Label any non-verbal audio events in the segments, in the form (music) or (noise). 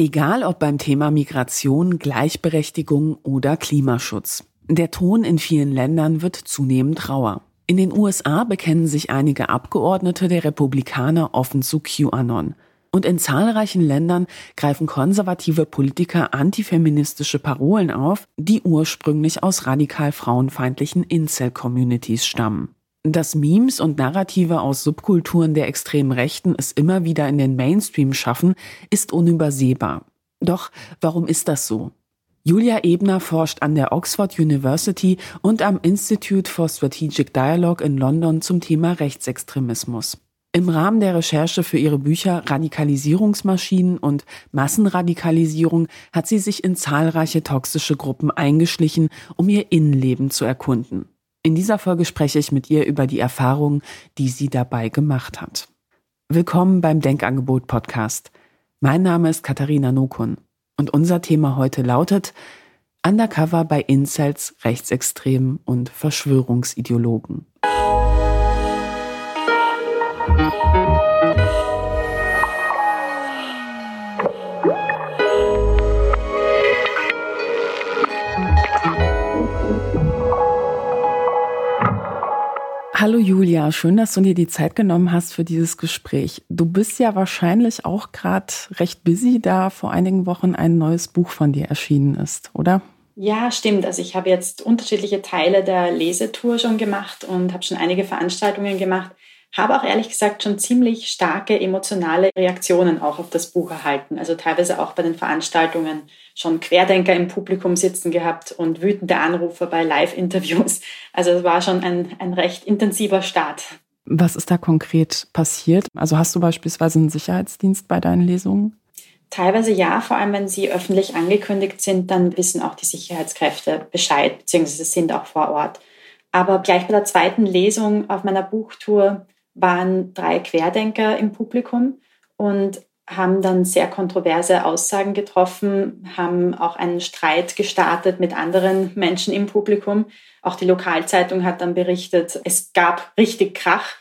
Egal ob beim Thema Migration, Gleichberechtigung oder Klimaschutz. Der Ton in vielen Ländern wird zunehmend rauer. In den USA bekennen sich einige Abgeordnete der Republikaner offen zu QAnon. Und in zahlreichen Ländern greifen konservative Politiker antifeministische Parolen auf, die ursprünglich aus radikal frauenfeindlichen Incel-Communities stammen. Dass Memes und Narrative aus Subkulturen der extremen Rechten es immer wieder in den Mainstream schaffen, ist unübersehbar. Doch warum ist das so? Julia Ebner forscht an der Oxford University und am Institute for Strategic Dialogue in London zum Thema Rechtsextremismus. Im Rahmen der Recherche für ihre Bücher Radikalisierungsmaschinen und Massenradikalisierung hat sie sich in zahlreiche toxische Gruppen eingeschlichen, um ihr Innenleben zu erkunden. In dieser Folge spreche ich mit ihr über die Erfahrungen, die sie dabei gemacht hat. Willkommen beim Denkangebot Podcast. Mein Name ist Katharina Nokun und unser Thema heute lautet Undercover bei Incels, Rechtsextremen und Verschwörungsideologen. Hallo Julia, schön, dass du dir die Zeit genommen hast für dieses Gespräch. Du bist ja wahrscheinlich auch gerade recht busy, da vor einigen Wochen ein neues Buch von dir erschienen ist, oder? Ja, stimmt. Also ich habe jetzt unterschiedliche Teile der Lesetour schon gemacht und habe schon einige Veranstaltungen gemacht habe auch ehrlich gesagt schon ziemlich starke emotionale Reaktionen auch auf das Buch erhalten. Also teilweise auch bei den Veranstaltungen schon Querdenker im Publikum sitzen gehabt und wütende Anrufer bei Live-Interviews. Also es war schon ein, ein recht intensiver Start. Was ist da konkret passiert? Also hast du beispielsweise einen Sicherheitsdienst bei deinen Lesungen? Teilweise ja, vor allem wenn sie öffentlich angekündigt sind, dann wissen auch die Sicherheitskräfte Bescheid, beziehungsweise sind auch vor Ort. Aber gleich bei der zweiten Lesung auf meiner Buchtour waren drei Querdenker im Publikum und haben dann sehr kontroverse Aussagen getroffen, haben auch einen Streit gestartet mit anderen Menschen im Publikum. Auch die Lokalzeitung hat dann berichtet, es gab richtig Krach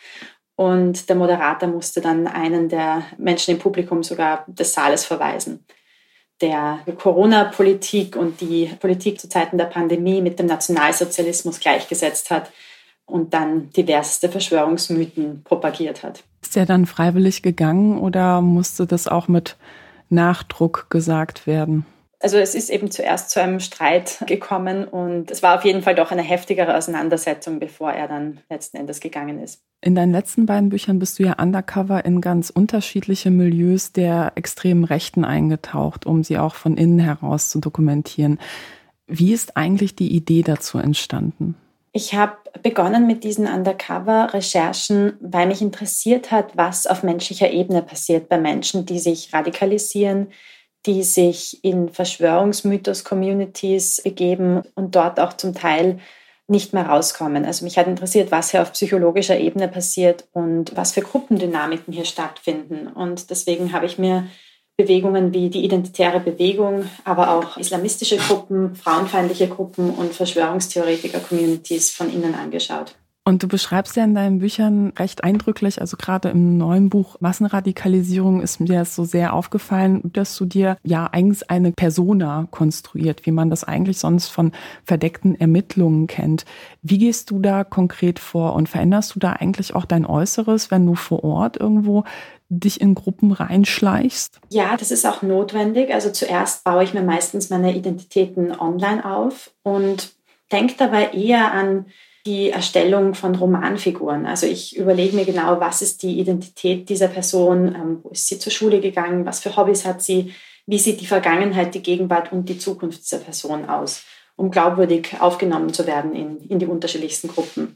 und der Moderator musste dann einen der Menschen im Publikum sogar des Saales verweisen. Der Corona-Politik und die Politik zu Zeiten der Pandemie mit dem Nationalsozialismus gleichgesetzt hat, und dann diverseste Verschwörungsmythen propagiert hat. Ist er dann freiwillig gegangen oder musste das auch mit Nachdruck gesagt werden? Also es ist eben zuerst zu einem Streit gekommen und es war auf jeden Fall doch eine heftigere Auseinandersetzung, bevor er dann letzten Endes gegangen ist. In deinen letzten beiden Büchern bist du ja undercover in ganz unterschiedliche Milieus der extremen Rechten eingetaucht, um sie auch von innen heraus zu dokumentieren. Wie ist eigentlich die Idee dazu entstanden? Ich habe begonnen mit diesen Undercover-Recherchen, weil mich interessiert hat, was auf menschlicher Ebene passiert bei Menschen, die sich radikalisieren, die sich in Verschwörungsmythos-Communities begeben und dort auch zum Teil nicht mehr rauskommen. Also mich hat interessiert, was hier auf psychologischer Ebene passiert und was für Gruppendynamiken hier stattfinden. Und deswegen habe ich mir Bewegungen wie die Identitäre Bewegung, aber auch islamistische Gruppen, frauenfeindliche Gruppen und Verschwörungstheoretiker-Communities von innen angeschaut. Und du beschreibst ja in deinen Büchern recht eindrücklich, also gerade im neuen Buch Massenradikalisierung ist mir so sehr aufgefallen, dass du dir ja eigentlich eine Persona konstruiert, wie man das eigentlich sonst von verdeckten Ermittlungen kennt. Wie gehst du da konkret vor und veränderst du da eigentlich auch dein Äußeres, wenn du vor Ort irgendwo dich in Gruppen reinschleichst? Ja, das ist auch notwendig. Also zuerst baue ich mir meistens meine Identitäten online auf und denke dabei eher an die Erstellung von Romanfiguren. Also ich überlege mir genau, was ist die Identität dieser Person, ähm, wo ist sie zur Schule gegangen, was für Hobbys hat sie, wie sieht die Vergangenheit, die Gegenwart und die Zukunft dieser Person aus, um glaubwürdig aufgenommen zu werden in, in die unterschiedlichsten Gruppen.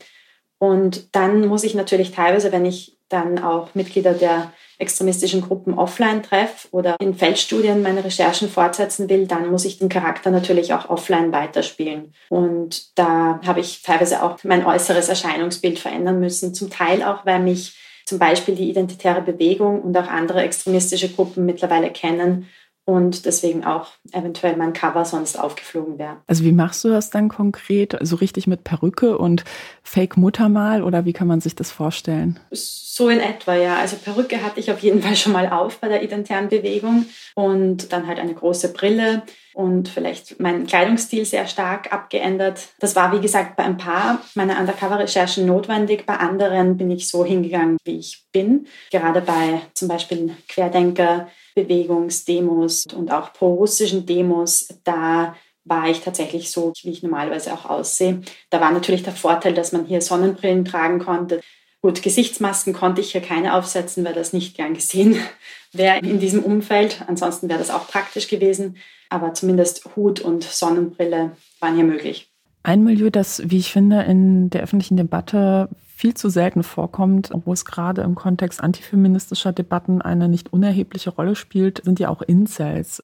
Und dann muss ich natürlich teilweise, wenn ich dann auch Mitglieder der extremistischen Gruppen offline treffe oder in Feldstudien meine Recherchen fortsetzen will, dann muss ich den Charakter natürlich auch offline weiterspielen. Und da habe ich teilweise auch mein äußeres Erscheinungsbild verändern müssen, zum Teil auch, weil mich zum Beispiel die identitäre Bewegung und auch andere extremistische Gruppen mittlerweile kennen und deswegen auch eventuell mein Cover sonst aufgeflogen wäre. Also wie machst du das dann konkret? So richtig mit Perücke und Fake-Muttermal oder wie kann man sich das vorstellen? So in etwa, ja. Also Perücke hatte ich auf jeden Fall schon mal auf bei der identitären Bewegung und dann halt eine große Brille und vielleicht meinen Kleidungsstil sehr stark abgeändert. Das war, wie gesagt, bei ein paar meiner Undercover-Recherchen notwendig. Bei anderen bin ich so hingegangen, wie ich bin. Gerade bei zum Beispiel Querdenker, Bewegungsdemos und auch pro-russischen Demos, da war ich tatsächlich so, wie ich normalerweise auch aussehe. Da war natürlich der Vorteil, dass man hier Sonnenbrillen tragen konnte. Gut, Gesichtsmasken konnte ich hier keine aufsetzen, weil das nicht gern gesehen (laughs) wäre in diesem Umfeld. Ansonsten wäre das auch praktisch gewesen. Aber zumindest Hut und Sonnenbrille waren hier möglich. Ein Milieu, das, wie ich finde, in der öffentlichen Debatte viel zu selten vorkommt, wo es gerade im Kontext antifeministischer Debatten eine nicht unerhebliche Rolle spielt, sind ja auch Incels.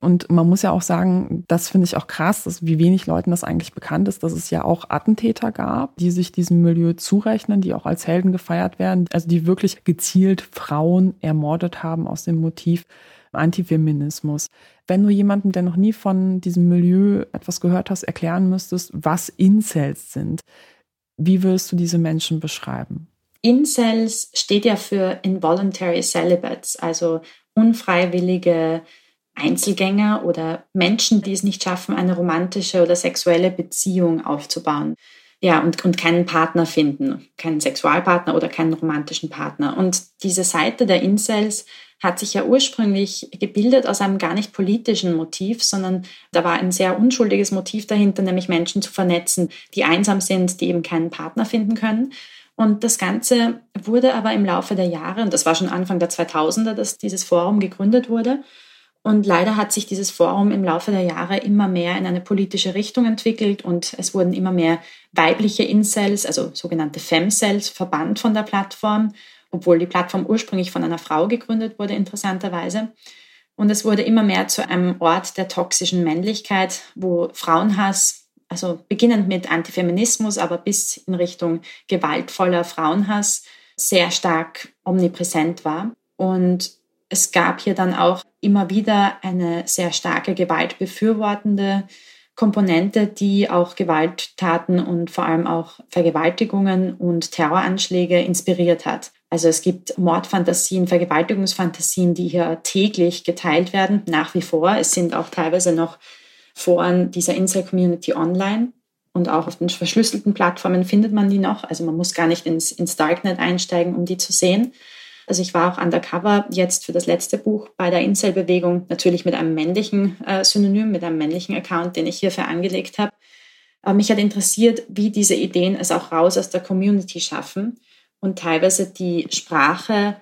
Und man muss ja auch sagen, das finde ich auch krass, dass wie wenig Leuten das eigentlich bekannt ist, dass es ja auch Attentäter gab, die sich diesem Milieu zurechnen, die auch als Helden gefeiert werden, also die wirklich gezielt Frauen ermordet haben aus dem Motiv Antifeminismus. Wenn du jemandem, der noch nie von diesem Milieu etwas gehört hast, erklären müsstest, was Incels sind, wie würdest du diese Menschen beschreiben? Incels steht ja für Involuntary Celibates, also unfreiwillige Einzelgänger oder Menschen, die es nicht schaffen, eine romantische oder sexuelle Beziehung aufzubauen. Ja, und, und keinen Partner finden, keinen Sexualpartner oder keinen romantischen Partner. Und diese Seite der Incels hat sich ja ursprünglich gebildet aus einem gar nicht politischen Motiv, sondern da war ein sehr unschuldiges Motiv dahinter, nämlich Menschen zu vernetzen, die einsam sind, die eben keinen Partner finden können. Und das Ganze wurde aber im Laufe der Jahre, und das war schon Anfang der 2000er, dass dieses Forum gegründet wurde, und leider hat sich dieses Forum im Laufe der Jahre immer mehr in eine politische Richtung entwickelt und es wurden immer mehr weibliche Incels, also sogenannte Femcells, verbannt von der Plattform obwohl die Plattform ursprünglich von einer Frau gegründet wurde, interessanterweise. Und es wurde immer mehr zu einem Ort der toxischen Männlichkeit, wo Frauenhass, also beginnend mit Antifeminismus, aber bis in Richtung gewaltvoller Frauenhass, sehr stark omnipräsent war. Und es gab hier dann auch immer wieder eine sehr starke gewaltbefürwortende Komponente, die auch Gewalttaten und vor allem auch Vergewaltigungen und Terroranschläge inspiriert hat. Also es gibt Mordfantasien, Vergewaltigungsfantasien, die hier täglich geteilt werden, nach wie vor. Es sind auch teilweise noch Foren dieser Incel-Community online und auch auf den verschlüsselten Plattformen findet man die noch. Also man muss gar nicht ins, ins Darknet einsteigen, um die zu sehen. Also ich war auch undercover jetzt für das letzte Buch bei der Incel-Bewegung, natürlich mit einem männlichen äh, Synonym, mit einem männlichen Account, den ich hierfür angelegt habe. Aber mich hat interessiert, wie diese Ideen es auch raus aus der Community schaffen und teilweise die Sprache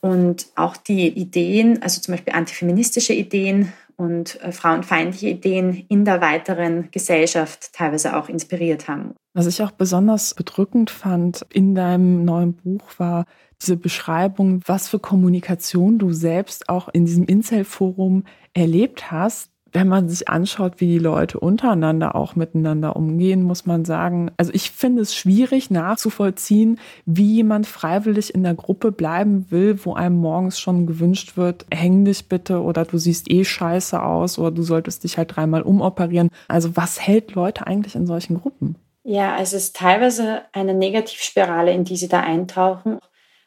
und auch die Ideen, also zum Beispiel antifeministische Ideen und äh, frauenfeindliche Ideen in der weiteren Gesellschaft teilweise auch inspiriert haben. Was ich auch besonders bedrückend fand in deinem neuen Buch war diese Beschreibung, was für Kommunikation du selbst auch in diesem Incel-Forum erlebt hast wenn man sich anschaut, wie die Leute untereinander auch miteinander umgehen, muss man sagen, also ich finde es schwierig nachzuvollziehen, wie jemand freiwillig in der Gruppe bleiben will, wo einem morgens schon gewünscht wird, häng dich bitte oder du siehst eh scheiße aus oder du solltest dich halt dreimal umoperieren. Also was hält Leute eigentlich in solchen Gruppen? Ja, also es ist teilweise eine Negativspirale, in die sie da eintauchen.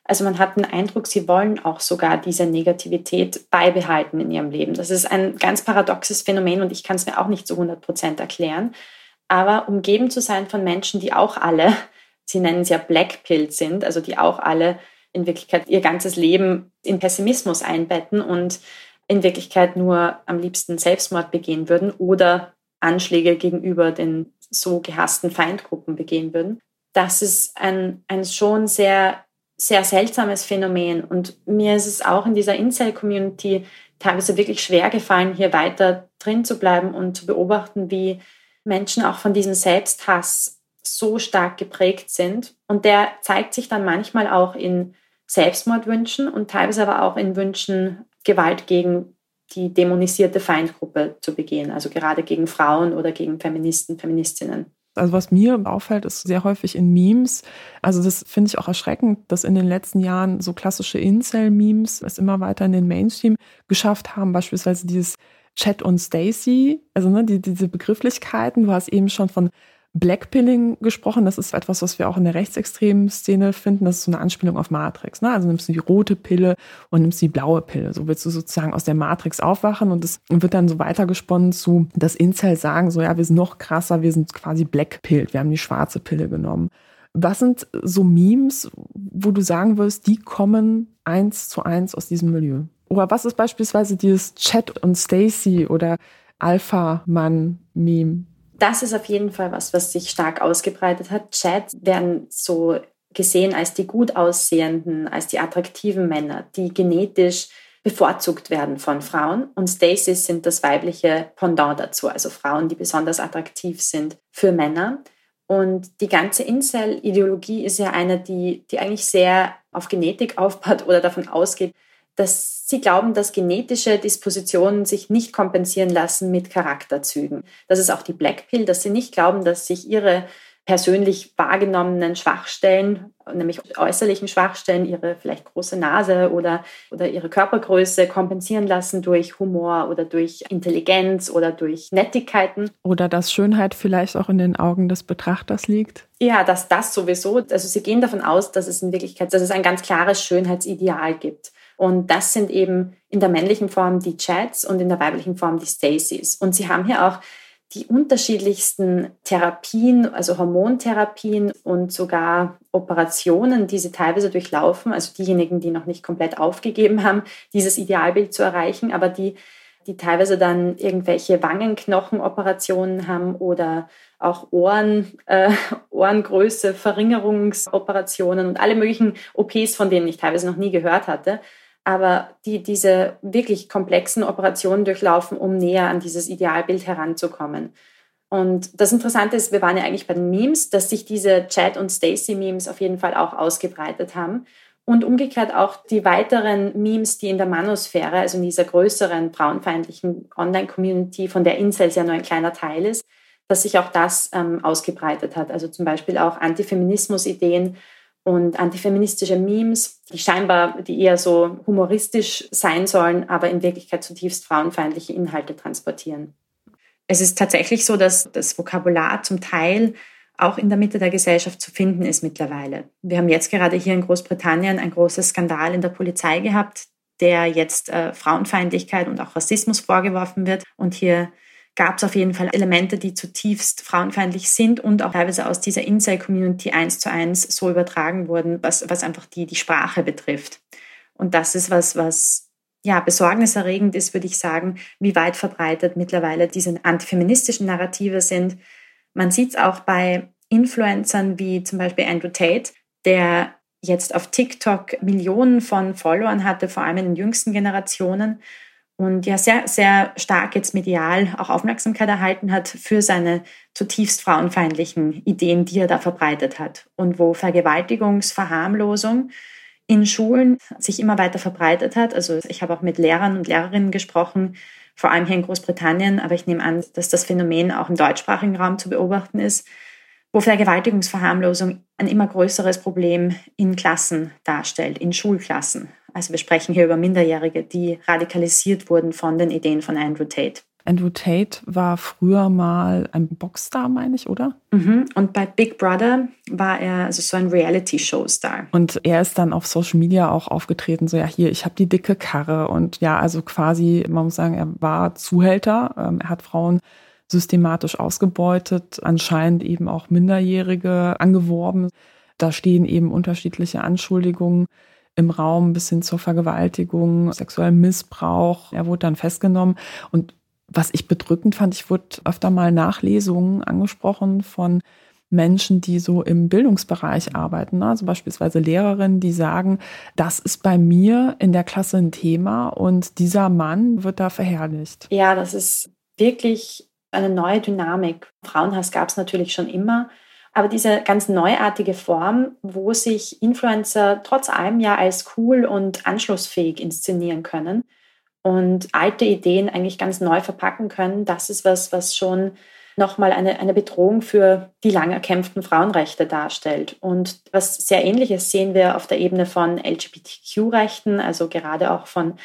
Also man hat den Eindruck, sie wollen auch sogar diese Negativität beibehalten in ihrem Leben. Das ist ein ganz paradoxes Phänomen und ich kann es mir auch nicht zu 100 Prozent erklären. Aber umgeben zu sein von Menschen, die auch alle, (laughs) sie nennen es ja Blackpilled sind, also die auch alle in Wirklichkeit ihr ganzes Leben in Pessimismus einbetten und in Wirklichkeit nur am liebsten Selbstmord begehen würden oder Anschläge gegenüber den so gehassten Feindgruppen begehen würden. Das ist ein, ein schon sehr sehr seltsames Phänomen. Und mir ist es auch in dieser Incel-Community teilweise wirklich schwer gefallen, hier weiter drin zu bleiben und zu beobachten, wie Menschen auch von diesem Selbsthass so stark geprägt sind. Und der zeigt sich dann manchmal auch in Selbstmordwünschen und teilweise aber auch in Wünschen, Gewalt gegen die dämonisierte Feindgruppe zu begehen, also gerade gegen Frauen oder gegen Feministen, Feministinnen. Also was mir auffällt, ist sehr häufig in Memes. Also das finde ich auch erschreckend, dass in den letzten Jahren so klassische Incel-Memes es immer weiter in den Mainstream geschafft haben. Beispielsweise dieses Chat und Stacy, also ne, die, diese Begrifflichkeiten. Du hast eben schon von Blackpilling gesprochen. Das ist etwas, was wir auch in der rechtsextremen Szene finden. Das ist so eine Anspielung auf Matrix. Ne? Also nimmst du die rote Pille und nimmst die blaue Pille. So willst du sozusagen aus der Matrix aufwachen und es wird dann so weitergesponnen zu, dass Incel sagen, so ja, wir sind noch krasser, wir sind quasi Blackpilled, wir haben die schwarze Pille genommen. Was sind so Memes, wo du sagen wirst, die kommen eins zu eins aus diesem Milieu? Oder was ist beispielsweise dieses Chat und Stacy oder Alpha-Mann-Meme? Das ist auf jeden Fall was, was sich stark ausgebreitet hat. Chats werden so gesehen als die gut aussehenden, als die attraktiven Männer, die genetisch bevorzugt werden von Frauen. Und Stacys sind das weibliche Pendant dazu, also Frauen, die besonders attraktiv sind für Männer. Und die ganze Incel-Ideologie ist ja eine, die, die eigentlich sehr auf Genetik aufbaut oder davon ausgeht, dass sie glauben, dass genetische Dispositionen sich nicht kompensieren lassen mit Charakterzügen. Das ist auch die Black Pill, dass sie nicht glauben, dass sich ihre persönlich wahrgenommenen Schwachstellen, nämlich äußerlichen Schwachstellen, ihre vielleicht große Nase oder, oder ihre Körpergröße kompensieren lassen durch Humor oder durch Intelligenz oder durch Nettigkeiten. Oder dass Schönheit vielleicht auch in den Augen des Betrachters liegt. Ja, dass das sowieso, also sie gehen davon aus, dass es in Wirklichkeit, dass es ein ganz klares Schönheitsideal gibt. Und das sind eben in der männlichen Form die Chats und in der weiblichen Form die Stacys. Und sie haben hier auch die unterschiedlichsten Therapien, also Hormontherapien und sogar Operationen, die sie teilweise durchlaufen, also diejenigen, die noch nicht komplett aufgegeben haben, dieses Idealbild zu erreichen, aber die, die teilweise dann irgendwelche Wangenknochenoperationen haben oder auch Ohren, äh, Ohrengröße, Verringerungsoperationen und alle möglichen OPs, von denen ich teilweise noch nie gehört hatte aber die diese wirklich komplexen Operationen durchlaufen, um näher an dieses Idealbild heranzukommen. Und das Interessante ist, wir waren ja eigentlich bei den Memes, dass sich diese Chat- und Stacy-Memes auf jeden Fall auch ausgebreitet haben. Und umgekehrt auch die weiteren Memes, die in der Manosphäre, also in dieser größeren frauenfeindlichen Online-Community, von der Incels ja nur ein kleiner Teil ist, dass sich auch das ähm, ausgebreitet hat. Also zum Beispiel auch Antifeminismus-Ideen und antifeministische Memes, die scheinbar, die eher so humoristisch sein sollen, aber in Wirklichkeit zutiefst frauenfeindliche Inhalte transportieren. Es ist tatsächlich so, dass das Vokabular zum Teil auch in der Mitte der Gesellschaft zu finden ist mittlerweile. Wir haben jetzt gerade hier in Großbritannien ein großes Skandal in der Polizei gehabt, der jetzt äh, Frauenfeindlichkeit und auch Rassismus vorgeworfen wird. Und hier gab es auf jeden Fall Elemente, die zutiefst frauenfeindlich sind und auch teilweise aus dieser Inside-Community eins zu eins so übertragen wurden, was, was einfach die, die Sprache betrifft. Und das ist was, was ja, besorgniserregend ist, würde ich sagen, wie weit verbreitet mittlerweile diese antifeministischen Narrative sind. Man sieht es auch bei Influencern wie zum Beispiel Andrew Tate, der jetzt auf TikTok Millionen von Followern hatte, vor allem in den jüngsten Generationen und ja sehr, sehr stark jetzt medial auch Aufmerksamkeit erhalten hat für seine zutiefst frauenfeindlichen Ideen, die er da verbreitet hat. Und wo Vergewaltigungsverharmlosung in Schulen sich immer weiter verbreitet hat. Also ich habe auch mit Lehrern und Lehrerinnen gesprochen, vor allem hier in Großbritannien, aber ich nehme an, dass das Phänomen auch im deutschsprachigen Raum zu beobachten ist, wo Vergewaltigungsverharmlosung ein immer größeres Problem in Klassen darstellt, in Schulklassen. Also wir sprechen hier über Minderjährige, die radikalisiert wurden von den Ideen von Andrew Tate. Andrew Tate war früher mal ein Boxstar, meine ich, oder? Mhm. Und bei Big Brother war er also so ein Reality-Show-Star. Und er ist dann auf Social Media auch aufgetreten, so ja, hier, ich habe die dicke Karre. Und ja, also quasi, man muss sagen, er war Zuhälter. Ähm, er hat Frauen systematisch ausgebeutet, anscheinend eben auch Minderjährige angeworben. Da stehen eben unterschiedliche Anschuldigungen im Raum bis hin zur Vergewaltigung, sexuellem Missbrauch. Er wurde dann festgenommen und was ich bedrückend fand, ich wurde öfter mal Nachlesungen angesprochen von Menschen, die so im Bildungsbereich arbeiten, ne? also beispielsweise Lehrerinnen, die sagen, das ist bei mir in der Klasse ein Thema und dieser Mann wird da verherrlicht. Ja, das ist wirklich eine neue Dynamik. Frauenhass gab es natürlich schon immer, aber diese ganz neuartige Form, wo sich Influencer trotz allem ja als cool und anschlussfähig inszenieren können und alte Ideen eigentlich ganz neu verpacken können, das ist was, was schon nochmal eine, eine Bedrohung für die lang erkämpften Frauenrechte darstellt. Und was sehr ähnliches sehen wir auf der Ebene von LGBTQ-Rechten, also gerade auch von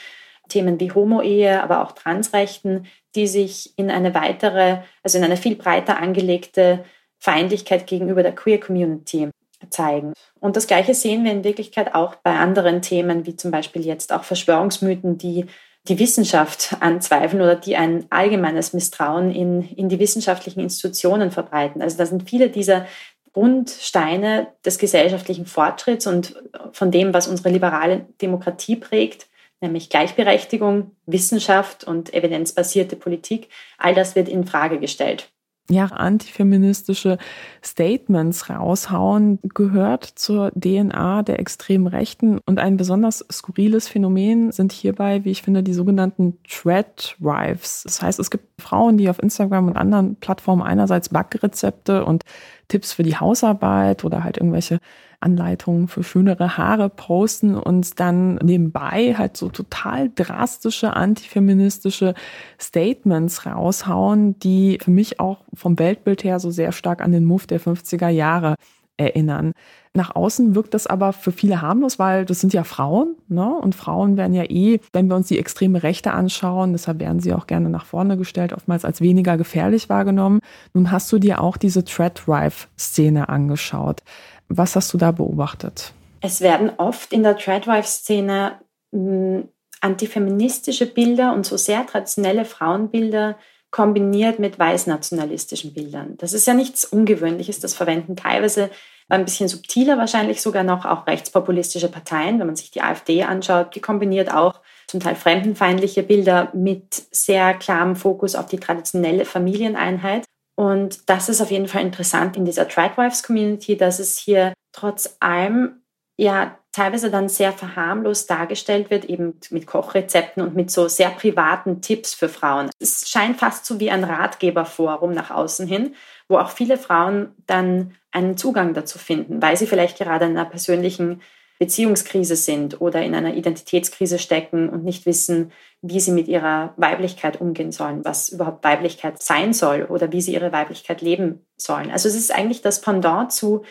Themen wie Homo-Ehe, aber auch Transrechten, die sich in eine weitere, also in eine viel breiter angelegte Feindlichkeit gegenüber der Queer Community zeigen. Und das Gleiche sehen wir in Wirklichkeit auch bei anderen Themen, wie zum Beispiel jetzt auch Verschwörungsmythen, die die Wissenschaft anzweifeln oder die ein allgemeines Misstrauen in, in die wissenschaftlichen Institutionen verbreiten. Also da sind viele dieser Grundsteine des gesellschaftlichen Fortschritts und von dem, was unsere liberale Demokratie prägt, nämlich Gleichberechtigung, Wissenschaft und evidenzbasierte Politik, all das wird in Frage gestellt ja, antifeministische Statements raushauen, gehört zur DNA der extremen Rechten. Und ein besonders skurriles Phänomen sind hierbei, wie ich finde, die sogenannten Thread Drives. Das heißt, es gibt Frauen, die auf Instagram und anderen Plattformen einerseits Backrezepte und Tipps für die Hausarbeit oder halt irgendwelche Anleitungen für schönere Haare posten und dann nebenbei halt so total drastische antifeministische Statements raushauen, die für mich auch vom Weltbild her so sehr stark an den Move der 50er Jahre erinnern. Nach außen wirkt das aber für viele harmlos, weil das sind ja Frauen, ne? Und Frauen werden ja eh, wenn wir uns die extreme Rechte anschauen, deshalb werden sie auch gerne nach vorne gestellt, oftmals als weniger gefährlich wahrgenommen. Nun hast du dir auch diese Thread Drive Szene angeschaut. Was hast du da beobachtet? Es werden oft in der Tradwife-Szene hm, antifeministische Bilder und so sehr traditionelle Frauenbilder kombiniert mit weißnationalistischen Bildern. Das ist ja nichts Ungewöhnliches. Das verwenden teilweise ein bisschen subtiler wahrscheinlich sogar noch auch rechtspopulistische Parteien. Wenn man sich die AfD anschaut, die kombiniert auch zum Teil fremdenfeindliche Bilder mit sehr klarem Fokus auf die traditionelle Familieneinheit. Und das ist auf jeden Fall interessant in dieser Tradwives-Community, dass es hier trotz allem ja teilweise dann sehr verharmlos dargestellt wird, eben mit Kochrezepten und mit so sehr privaten Tipps für Frauen. Es scheint fast so wie ein Ratgeberforum nach außen hin, wo auch viele Frauen dann einen Zugang dazu finden, weil sie vielleicht gerade in einer persönlichen Beziehungskrise sind oder in einer Identitätskrise stecken und nicht wissen, wie sie mit ihrer Weiblichkeit umgehen sollen, was überhaupt Weiblichkeit sein soll oder wie sie ihre Weiblichkeit leben sollen. Also es ist eigentlich das Pendant zu,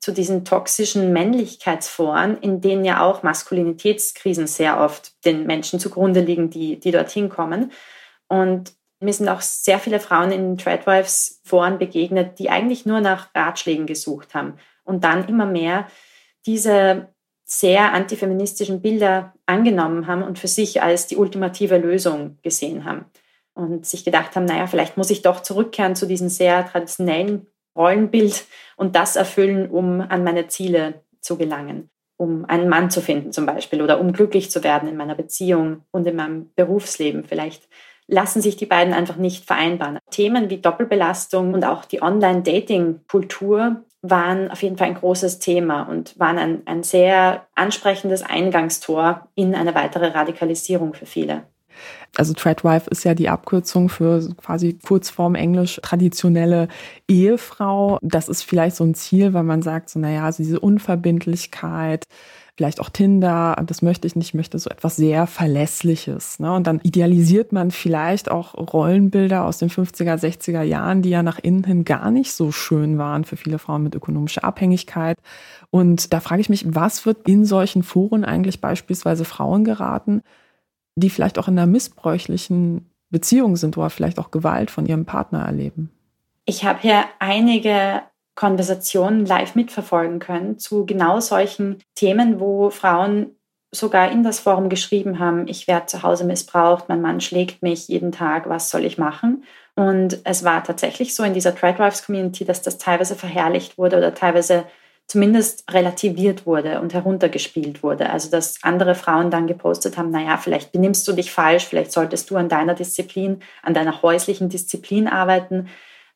zu diesen toxischen Männlichkeitsforen, in denen ja auch Maskulinitätskrisen sehr oft den Menschen zugrunde liegen, die, die dorthin kommen. Und mir sind auch sehr viele Frauen in Tradwives-Foren begegnet, die eigentlich nur nach Ratschlägen gesucht haben und dann immer mehr diese sehr antifeministischen Bilder angenommen haben und für sich als die ultimative Lösung gesehen haben. Und sich gedacht haben, naja, vielleicht muss ich doch zurückkehren zu diesem sehr traditionellen Rollenbild und das erfüllen, um an meine Ziele zu gelangen. Um einen Mann zu finden zum Beispiel oder um glücklich zu werden in meiner Beziehung und in meinem Berufsleben. Vielleicht lassen sich die beiden einfach nicht vereinbaren. Themen wie Doppelbelastung und auch die Online-Dating-Kultur waren auf jeden Fall ein großes Thema und waren ein, ein sehr ansprechendes Eingangstor in eine weitere Radikalisierung für viele. Also Tradwife ist ja die Abkürzung für quasi Kurzform Englisch traditionelle Ehefrau. Das ist vielleicht so ein Ziel, weil man sagt, so naja, also diese Unverbindlichkeit, vielleicht auch Tinder, das möchte ich nicht, ich möchte so etwas sehr Verlässliches. Ne? Und dann idealisiert man vielleicht auch Rollenbilder aus den 50er, 60er Jahren, die ja nach innen hin gar nicht so schön waren für viele Frauen mit ökonomischer Abhängigkeit. Und da frage ich mich, was wird in solchen Foren eigentlich beispielsweise Frauen geraten, die vielleicht auch in einer missbräuchlichen Beziehung sind oder vielleicht auch Gewalt von ihrem Partner erleben? Ich habe hier einige Konversationen live mitverfolgen können zu genau solchen Themen, wo Frauen sogar in das Forum geschrieben haben, ich werde zu Hause missbraucht, mein Mann schlägt mich jeden Tag, was soll ich machen? Und es war tatsächlich so in dieser Tradwives Community, dass das teilweise verherrlicht wurde oder teilweise zumindest relativiert wurde und heruntergespielt wurde. Also dass andere Frauen dann gepostet haben, naja, vielleicht benimmst du dich falsch, vielleicht solltest du an deiner Disziplin, an deiner häuslichen Disziplin arbeiten.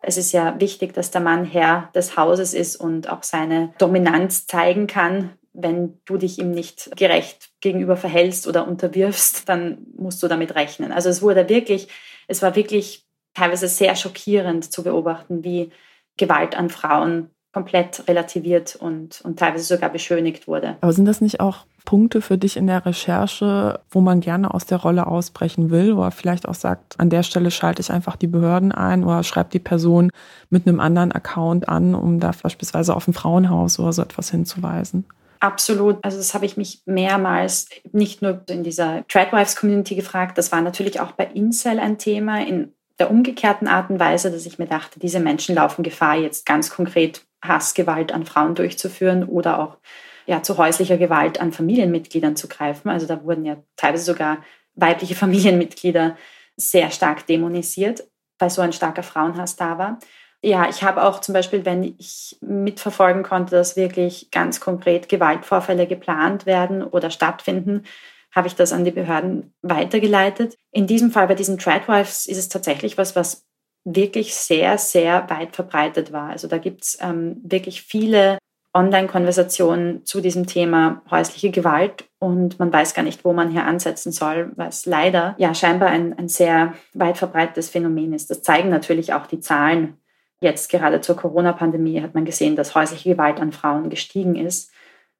Es ist ja wichtig, dass der Mann Herr des Hauses ist und auch seine Dominanz zeigen kann. Wenn du dich ihm nicht gerecht gegenüber verhältst oder unterwirfst, dann musst du damit rechnen. Also es wurde wirklich, es war wirklich teilweise sehr schockierend zu beobachten, wie Gewalt an Frauen komplett relativiert und, und teilweise sogar beschönigt wurde. Aber sind das nicht auch Punkte für dich in der Recherche, wo man gerne aus der Rolle ausbrechen will oder vielleicht auch sagt, an der Stelle schalte ich einfach die Behörden ein oder schreibt die Person mit einem anderen Account an, um da beispielsweise auf ein Frauenhaus oder so etwas hinzuweisen? Absolut. Also das habe ich mich mehrmals nicht nur in dieser Tradwives-Community gefragt, das war natürlich auch bei Incel ein Thema in der umgekehrten Art und Weise, dass ich mir dachte, diese Menschen laufen Gefahr, jetzt ganz konkret Hassgewalt an Frauen durchzuführen oder auch ja, zu häuslicher Gewalt an Familienmitgliedern zu greifen. Also da wurden ja teilweise sogar weibliche (laughs) Familienmitglieder sehr stark dämonisiert, weil so ein starker Frauenhass da war. Ja, ich habe auch zum Beispiel, wenn ich mitverfolgen konnte, dass wirklich ganz konkret Gewaltvorfälle geplant werden oder stattfinden, habe ich das an die Behörden weitergeleitet. In diesem Fall bei diesen Tradwives ist es tatsächlich was, was wirklich sehr, sehr weit verbreitet war. Also da gibt es ähm, wirklich viele Online-Konversationen zu diesem Thema häusliche Gewalt und man weiß gar nicht, wo man hier ansetzen soll, es leider ja scheinbar ein, ein sehr weit verbreitetes Phänomen ist. Das zeigen natürlich auch die Zahlen. Jetzt gerade zur Corona-Pandemie hat man gesehen, dass häusliche Gewalt an Frauen gestiegen ist.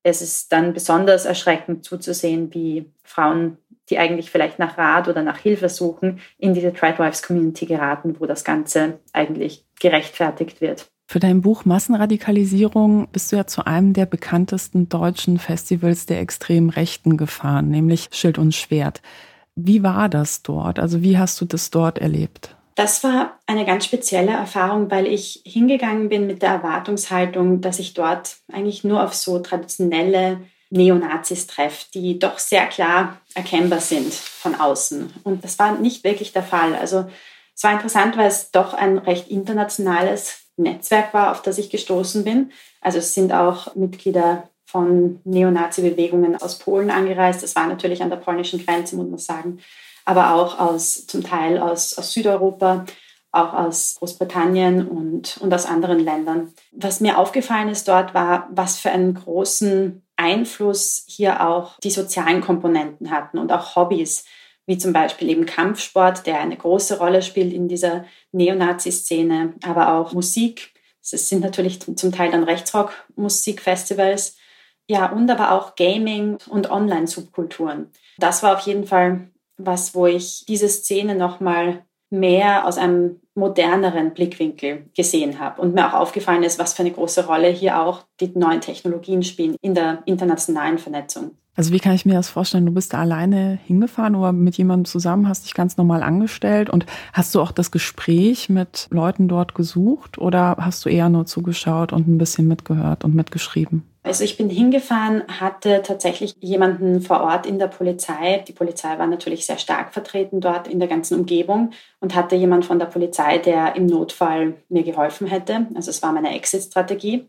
Es ist dann besonders erschreckend zuzusehen, wie Frauen, die eigentlich vielleicht nach Rat oder nach Hilfe suchen, in diese Tradwives-Community geraten, wo das Ganze eigentlich gerechtfertigt wird. Für dein Buch Massenradikalisierung bist du ja zu einem der bekanntesten deutschen Festivals der extremen Rechten gefahren, nämlich Schild und Schwert. Wie war das dort? Also wie hast du das dort erlebt? Das war eine ganz spezielle Erfahrung, weil ich hingegangen bin mit der Erwartungshaltung, dass ich dort eigentlich nur auf so traditionelle Neonazis treffe, die doch sehr klar erkennbar sind von außen. Und das war nicht wirklich der Fall. Also es war interessant, weil es doch ein recht internationales Netzwerk war, auf das ich gestoßen bin. Also es sind auch Mitglieder von Neonazi-Bewegungen aus Polen angereist. Das war natürlich an der polnischen Grenze, muss man sagen, aber auch aus, zum Teil aus, aus Südeuropa, auch aus Großbritannien und, und aus anderen Ländern. Was mir aufgefallen ist dort war, was für einen großen Einfluss hier auch die sozialen Komponenten hatten und auch Hobbys wie zum Beispiel eben Kampfsport, der eine große Rolle spielt in dieser Neonazi-Szene, aber auch Musik. Es sind natürlich zum Teil dann Rechtsrock-Musikfestivals. Ja, und aber auch Gaming und Online-Subkulturen. Das war auf jeden Fall was, wo ich diese Szene nochmal mehr aus einem moderneren Blickwinkel gesehen habe und mir auch aufgefallen ist, was für eine große Rolle hier auch die neuen Technologien spielen in der internationalen Vernetzung. Also wie kann ich mir das vorstellen? Du bist da alleine hingefahren oder mit jemandem zusammen, hast dich ganz normal angestellt und hast du auch das Gespräch mit Leuten dort gesucht oder hast du eher nur zugeschaut und ein bisschen mitgehört und mitgeschrieben? Also ich bin hingefahren, hatte tatsächlich jemanden vor Ort in der Polizei. Die Polizei war natürlich sehr stark vertreten dort in der ganzen Umgebung und hatte jemand von der Polizei, der im Notfall mir geholfen hätte. Also es war meine Exit-Strategie.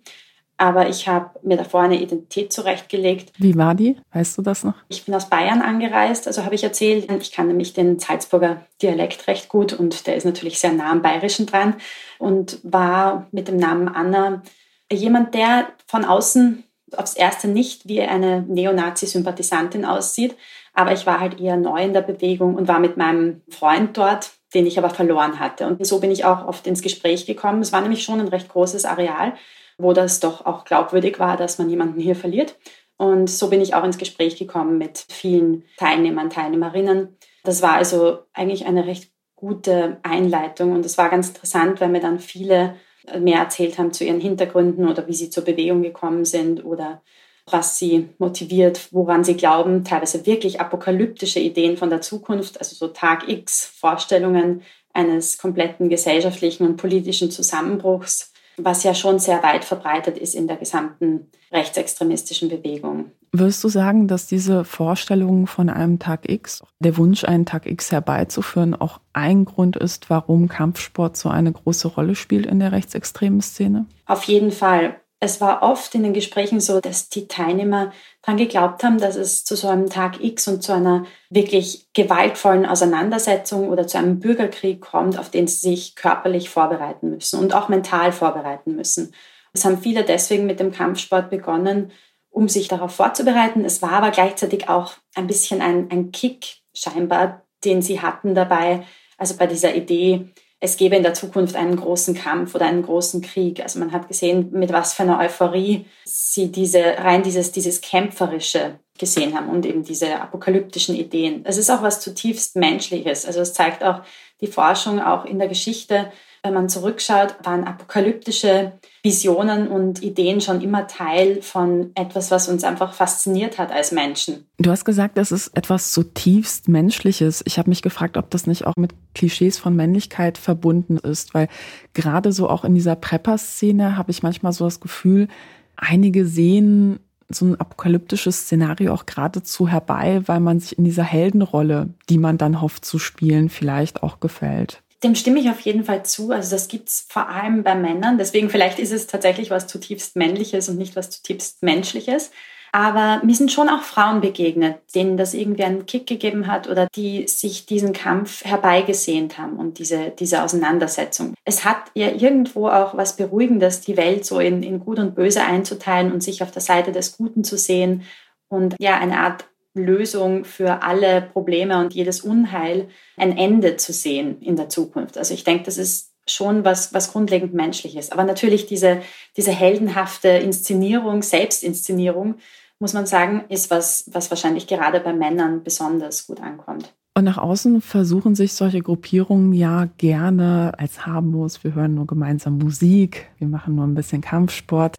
Aber ich habe mir davor eine Identität zurechtgelegt. Wie war die? Weißt du das noch? Ich bin aus Bayern angereist, also habe ich erzählt. Ich kann nämlich den Salzburger Dialekt recht gut und der ist natürlich sehr nah am Bayerischen dran und war mit dem Namen Anna jemand, der von außen aufs Erste nicht wie eine Neonazi-Sympathisantin aussieht. Aber ich war halt eher neu in der Bewegung und war mit meinem Freund dort, den ich aber verloren hatte. Und so bin ich auch oft ins Gespräch gekommen. Es war nämlich schon ein recht großes Areal wo das doch auch glaubwürdig war, dass man jemanden hier verliert. Und so bin ich auch ins Gespräch gekommen mit vielen Teilnehmern, Teilnehmerinnen. Das war also eigentlich eine recht gute Einleitung und es war ganz interessant, weil mir dann viele mehr erzählt haben zu ihren Hintergründen oder wie sie zur Bewegung gekommen sind oder was sie motiviert, woran sie glauben, teilweise wirklich apokalyptische Ideen von der Zukunft, also so Tag X Vorstellungen eines kompletten gesellschaftlichen und politischen Zusammenbruchs was ja schon sehr weit verbreitet ist in der gesamten rechtsextremistischen Bewegung. Würdest du sagen, dass diese Vorstellung von einem Tag X, der Wunsch, einen Tag X herbeizuführen, auch ein Grund ist, warum Kampfsport so eine große Rolle spielt in der rechtsextremen Szene? Auf jeden Fall es war oft in den Gesprächen so, dass die Teilnehmer daran geglaubt haben, dass es zu so einem Tag X und zu einer wirklich gewaltvollen Auseinandersetzung oder zu einem Bürgerkrieg kommt, auf den sie sich körperlich vorbereiten müssen und auch mental vorbereiten müssen. Es haben viele deswegen mit dem Kampfsport begonnen, um sich darauf vorzubereiten. Es war aber gleichzeitig auch ein bisschen ein, ein Kick scheinbar, den sie hatten dabei, also bei dieser Idee, es gäbe in der Zukunft einen großen Kampf oder einen großen Krieg. Also man hat gesehen, mit was für einer Euphorie sie diese, rein dieses, dieses Kämpferische gesehen haben und eben diese apokalyptischen Ideen. Es ist auch was zutiefst Menschliches. Also es zeigt auch die Forschung auch in der Geschichte, wenn man zurückschaut, waren apokalyptische Visionen und Ideen schon immer Teil von etwas, was uns einfach fasziniert hat als Menschen. Du hast gesagt, es ist etwas zutiefst Menschliches. Ich habe mich gefragt, ob das nicht auch mit Klischees von Männlichkeit verbunden ist, weil gerade so auch in dieser Prepper-Szene habe ich manchmal so das Gefühl, einige sehen so ein apokalyptisches Szenario auch geradezu herbei, weil man sich in dieser Heldenrolle, die man dann hofft zu spielen, vielleicht auch gefällt. Dem stimme ich auf jeden Fall zu. Also das gibt es vor allem bei Männern. Deswegen vielleicht ist es tatsächlich was zutiefst Männliches und nicht was zutiefst Menschliches. Aber mir sind schon auch Frauen begegnet, denen das irgendwie einen Kick gegeben hat oder die sich diesen Kampf herbeigesehnt haben und diese, diese Auseinandersetzung. Es hat ja irgendwo auch was Beruhigendes, die Welt so in, in Gut und Böse einzuteilen und sich auf der Seite des Guten zu sehen und ja, eine Art Lösung für alle Probleme und jedes Unheil ein Ende zu sehen in der Zukunft. Also ich denke, das ist schon was, was grundlegend menschliches. Aber natürlich diese, diese heldenhafte Inszenierung, Selbstinszenierung, muss man sagen, ist was, was wahrscheinlich gerade bei Männern besonders gut ankommt. Und nach außen versuchen sich solche Gruppierungen ja gerne als harmlos, wir hören nur gemeinsam Musik, wir machen nur ein bisschen Kampfsport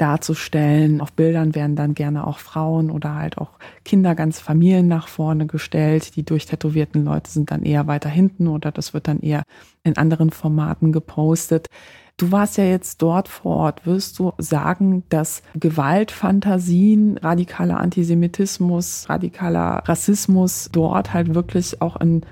darzustellen. Auf Bildern werden dann gerne auch Frauen oder halt auch Kinder, ganz Familien nach vorne gestellt. Die durchtätowierten Leute sind dann eher weiter hinten oder das wird dann eher in anderen Formaten gepostet. Du warst ja jetzt dort vor Ort. Wirst du sagen, dass Gewaltfantasien, radikaler Antisemitismus, radikaler Rassismus dort halt wirklich auch in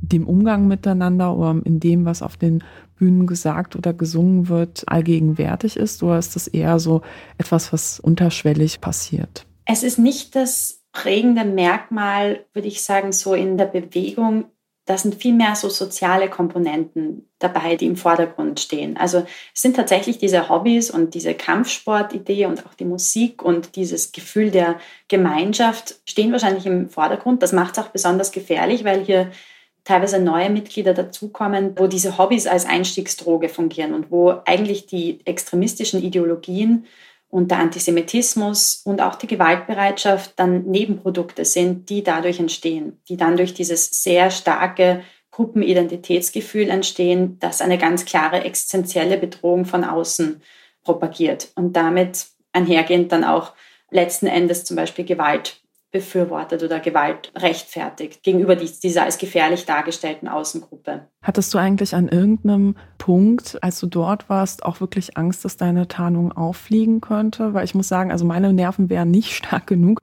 dem Umgang miteinander oder in dem, was auf den Bühnen gesagt oder gesungen wird, allgegenwärtig ist? Oder ist das eher so etwas, was unterschwellig passiert? Es ist nicht das prägende Merkmal, würde ich sagen, so in der Bewegung da sind viel mehr so soziale Komponenten dabei, die im Vordergrund stehen. Also es sind tatsächlich diese Hobbys und diese Kampfsportidee und auch die Musik und dieses Gefühl der Gemeinschaft stehen wahrscheinlich im Vordergrund. Das macht es auch besonders gefährlich, weil hier teilweise neue Mitglieder dazukommen, wo diese Hobbys als Einstiegsdroge fungieren und wo eigentlich die extremistischen Ideologien und der Antisemitismus und auch die Gewaltbereitschaft dann Nebenprodukte sind, die dadurch entstehen, die dann durch dieses sehr starke Gruppenidentitätsgefühl entstehen, das eine ganz klare existenzielle Bedrohung von außen propagiert und damit einhergehend dann auch letzten Endes zum Beispiel Gewalt befürwortet oder Gewalt rechtfertigt gegenüber dieser als gefährlich dargestellten Außengruppe. Hattest du eigentlich an irgendeinem Punkt, als du dort warst, auch wirklich Angst, dass deine Tarnung auffliegen könnte? Weil ich muss sagen, also meine Nerven wären nicht (laughs) stark genug,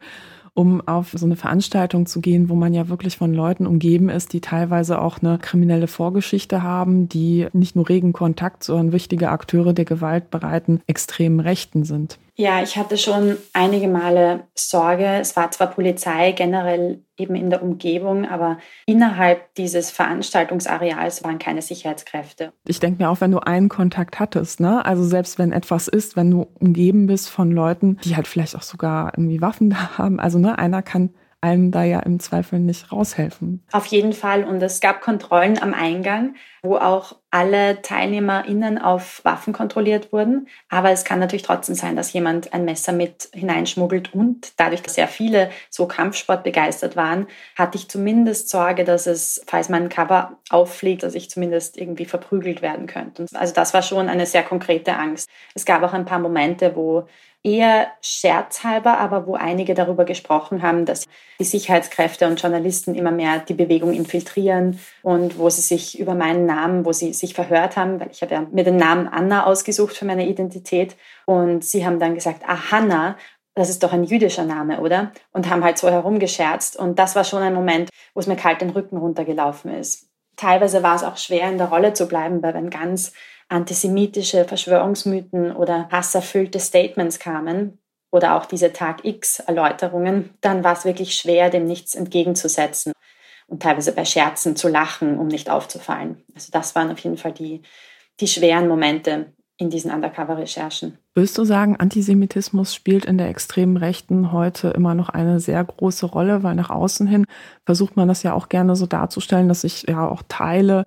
um auf so eine Veranstaltung zu gehen, wo man ja wirklich von Leuten umgeben ist, die teilweise auch eine kriminelle Vorgeschichte haben, die nicht nur regen Kontakt, sondern wichtige Akteure der gewaltbereiten extremen Rechten sind. Ja, ich hatte schon einige Male Sorge. Es war zwar Polizei generell eben in der Umgebung, aber innerhalb dieses Veranstaltungsareals waren keine Sicherheitskräfte. Ich denke mir auch, wenn du einen Kontakt hattest, ne? Also selbst wenn etwas ist, wenn du umgeben bist von Leuten, die halt vielleicht auch sogar irgendwie Waffen da haben, also ne, einer kann einem da ja im Zweifel nicht raushelfen. Auf jeden Fall. Und es gab Kontrollen am Eingang, wo auch alle TeilnehmerInnen auf Waffen kontrolliert wurden. Aber es kann natürlich trotzdem sein, dass jemand ein Messer mit hineinschmuggelt. Und dadurch, dass sehr viele so Kampfsport begeistert waren, hatte ich zumindest Sorge, dass es, falls mein Cover auffliegt, dass ich zumindest irgendwie verprügelt werden könnte. Also das war schon eine sehr konkrete Angst. Es gab auch ein paar Momente, wo eher scherzhalber, aber wo einige darüber gesprochen haben, dass die Sicherheitskräfte und Journalisten immer mehr die Bewegung infiltrieren und wo sie sich über meinen Namen, wo sie sich verhört haben, weil ich habe ja mir den Namen Anna ausgesucht für meine Identität und sie haben dann gesagt, ah Hanna, das ist doch ein jüdischer Name, oder? Und haben halt so herumgescherzt und das war schon ein Moment, wo es mir kalt den Rücken runtergelaufen ist. Teilweise war es auch schwer in der Rolle zu bleiben, weil wenn ganz antisemitische Verschwörungsmythen oder hasserfüllte Statements kamen oder auch diese Tag X-Erläuterungen, dann war es wirklich schwer, dem nichts entgegenzusetzen und teilweise bei Scherzen zu lachen, um nicht aufzufallen. Also das waren auf jeden Fall die, die schweren Momente in diesen Undercover-Recherchen. Willst du sagen, Antisemitismus spielt in der extremen Rechten heute immer noch eine sehr große Rolle, weil nach außen hin versucht man das ja auch gerne so darzustellen, dass sich ja auch Teile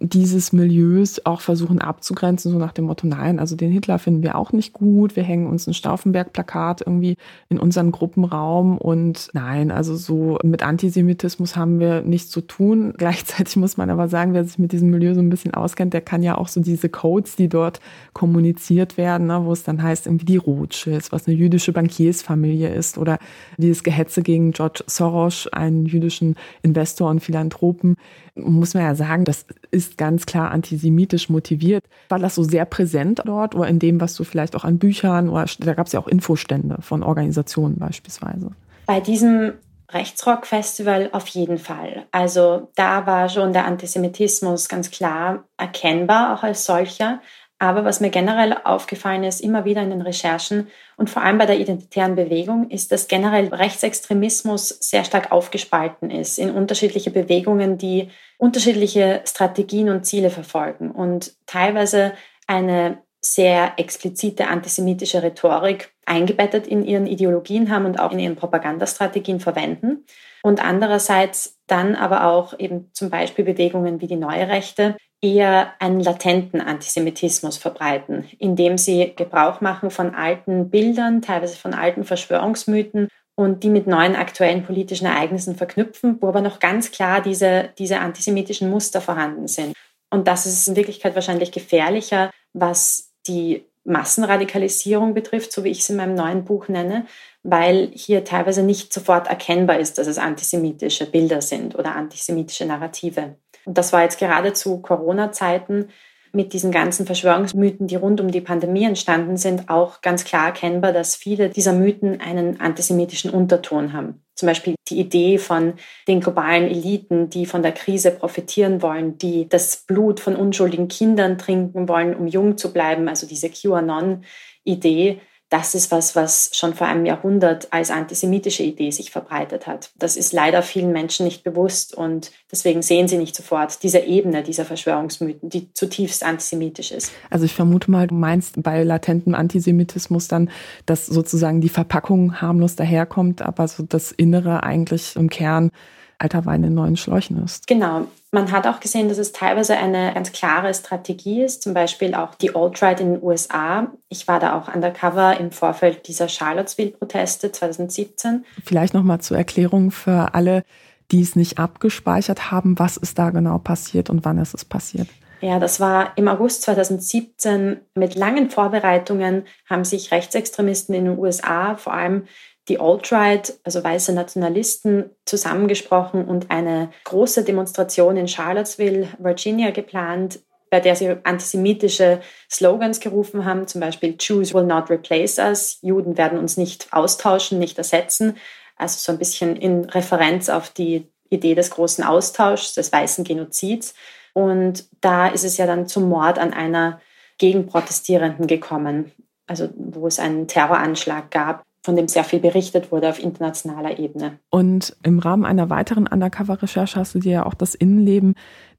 dieses Milieus auch versuchen abzugrenzen, so nach dem Motto, nein, also den Hitler finden wir auch nicht gut, wir hängen uns ein Stauffenberg-Plakat irgendwie in unseren Gruppenraum und nein, also so mit Antisemitismus haben wir nichts zu tun. (laughs) Gleichzeitig muss man aber sagen, wer sich mit diesem Milieu so ein bisschen auskennt, der kann ja auch so diese Codes, die dort kommuniziert werden, ne, wo es dann heißt, irgendwie die Rothschilds, was eine jüdische Bankiersfamilie ist oder dieses Gehetze gegen George Soros, einen jüdischen Investor und Philanthropen, muss man ja sagen, das ist ganz klar antisemitisch motiviert. War das so sehr präsent dort oder in dem, was du vielleicht auch an Büchern oder da gab es ja auch Infostände von Organisationen beispielsweise? Bei diesem Rechtsrock-Festival auf jeden Fall. Also da war schon der Antisemitismus ganz klar erkennbar, auch als solcher. Aber was mir generell aufgefallen ist, immer wieder in den Recherchen und vor allem bei der identitären Bewegung, ist, dass generell Rechtsextremismus sehr stark aufgespalten ist in unterschiedliche Bewegungen, die unterschiedliche Strategien und Ziele verfolgen und teilweise eine sehr explizite antisemitische Rhetorik eingebettet in ihren Ideologien haben und auch in ihren Propagandastrategien verwenden. Und andererseits dann aber auch eben zum Beispiel Bewegungen wie die Neue Rechte, eher einen latenten Antisemitismus verbreiten, indem sie Gebrauch machen von alten Bildern, teilweise von alten Verschwörungsmythen und die mit neuen aktuellen politischen Ereignissen verknüpfen, wo aber noch ganz klar diese, diese antisemitischen Muster vorhanden sind. Und das ist in Wirklichkeit wahrscheinlich gefährlicher, was die Massenradikalisierung betrifft, so wie ich es in meinem neuen Buch nenne, weil hier teilweise nicht sofort erkennbar ist, dass es antisemitische Bilder sind oder antisemitische Narrative. Und das war jetzt gerade zu Corona-Zeiten mit diesen ganzen Verschwörungsmythen, die rund um die Pandemie entstanden sind, auch ganz klar erkennbar, dass viele dieser Mythen einen antisemitischen Unterton haben. Zum Beispiel die Idee von den globalen Eliten, die von der Krise profitieren wollen, die das Blut von unschuldigen Kindern trinken wollen, um jung zu bleiben, also diese QAnon-Idee, das ist was, was schon vor einem Jahrhundert als antisemitische Idee sich verbreitet hat. Das ist leider vielen Menschen nicht bewusst und deswegen sehen sie nicht sofort diese Ebene dieser Verschwörungsmythen, die zutiefst antisemitisch ist. Also ich vermute mal, du meinst bei latentem Antisemitismus dann, dass sozusagen die Verpackung harmlos daherkommt, aber so das Innere eigentlich im Kern alter Wein in neuen Schläuchen ist. Genau. Man hat auch gesehen, dass es teilweise eine ganz klare Strategie ist, zum Beispiel auch die Alt-Right in den USA. Ich war da auch undercover im Vorfeld dieser Charlottesville-Proteste 2017. Vielleicht nochmal zur Erklärung für alle, die es nicht abgespeichert haben, was ist da genau passiert und wann ist es passiert? Ja, das war im August 2017. Mit langen Vorbereitungen haben sich Rechtsextremisten in den USA, vor allem die Alt-Right, also weiße Nationalisten, zusammengesprochen und eine große Demonstration in Charlottesville, Virginia geplant, bei der sie antisemitische Slogans gerufen haben, zum Beispiel Jews will not replace us, Juden werden uns nicht austauschen, nicht ersetzen. Also so ein bisschen in Referenz auf die Idee des großen Austauschs, des weißen Genozids. Und da ist es ja dann zum Mord an einer Gegenprotestierenden gekommen, also wo es einen Terroranschlag gab von dem sehr viel berichtet wurde auf internationaler Ebene. Und im Rahmen einer weiteren Undercover-Recherche hast du dir ja auch das Innenleben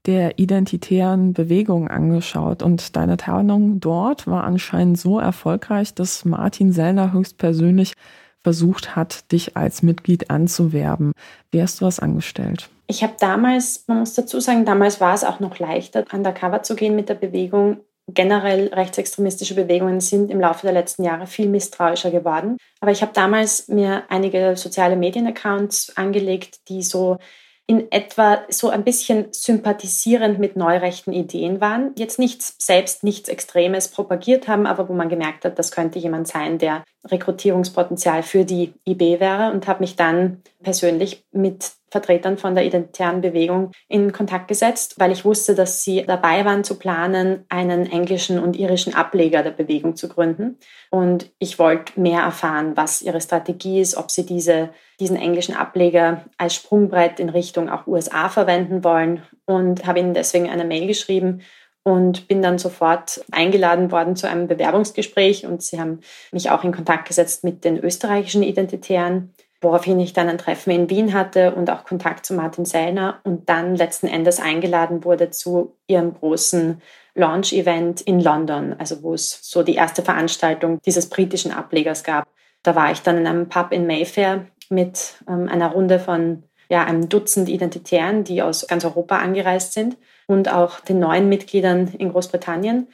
der identitären Bewegung angeschaut. Und deine Tarnung dort war anscheinend so erfolgreich, dass Martin Sellner höchstpersönlich versucht hat, dich als Mitglied anzuwerben. Wie hast du das angestellt? Ich habe damals, man muss dazu sagen, damals war es auch noch leichter, undercover zu gehen mit der Bewegung, generell rechtsextremistische Bewegungen sind im Laufe der letzten Jahre viel misstrauischer geworden. Aber ich habe damals mir einige soziale Medienaccounts angelegt, die so in etwa so ein bisschen sympathisierend mit neurechten Ideen waren. Jetzt nicht selbst nichts Extremes propagiert haben, aber wo man gemerkt hat, das könnte jemand sein, der Rekrutierungspotenzial für die IB wäre und habe mich dann persönlich mit Vertretern von der identitären Bewegung in Kontakt gesetzt, weil ich wusste, dass sie dabei waren zu planen, einen englischen und irischen Ableger der Bewegung zu gründen. Und ich wollte mehr erfahren, was ihre Strategie ist, ob sie diese, diesen englischen Ableger als Sprungbrett in Richtung auch USA verwenden wollen und habe ihnen deswegen eine Mail geschrieben und bin dann sofort eingeladen worden zu einem Bewerbungsgespräch und sie haben mich auch in Kontakt gesetzt mit den österreichischen Identitären woraufhin ich dann ein Treffen in Wien hatte und auch Kontakt zu Martin Sellner und dann letzten Endes eingeladen wurde zu ihrem großen Launch-Event in London, also wo es so die erste Veranstaltung dieses britischen Ablegers gab. Da war ich dann in einem Pub in Mayfair mit ähm, einer Runde von ja, einem Dutzend Identitären, die aus ganz Europa angereist sind. und auch den neuen Mitgliedern in Großbritannien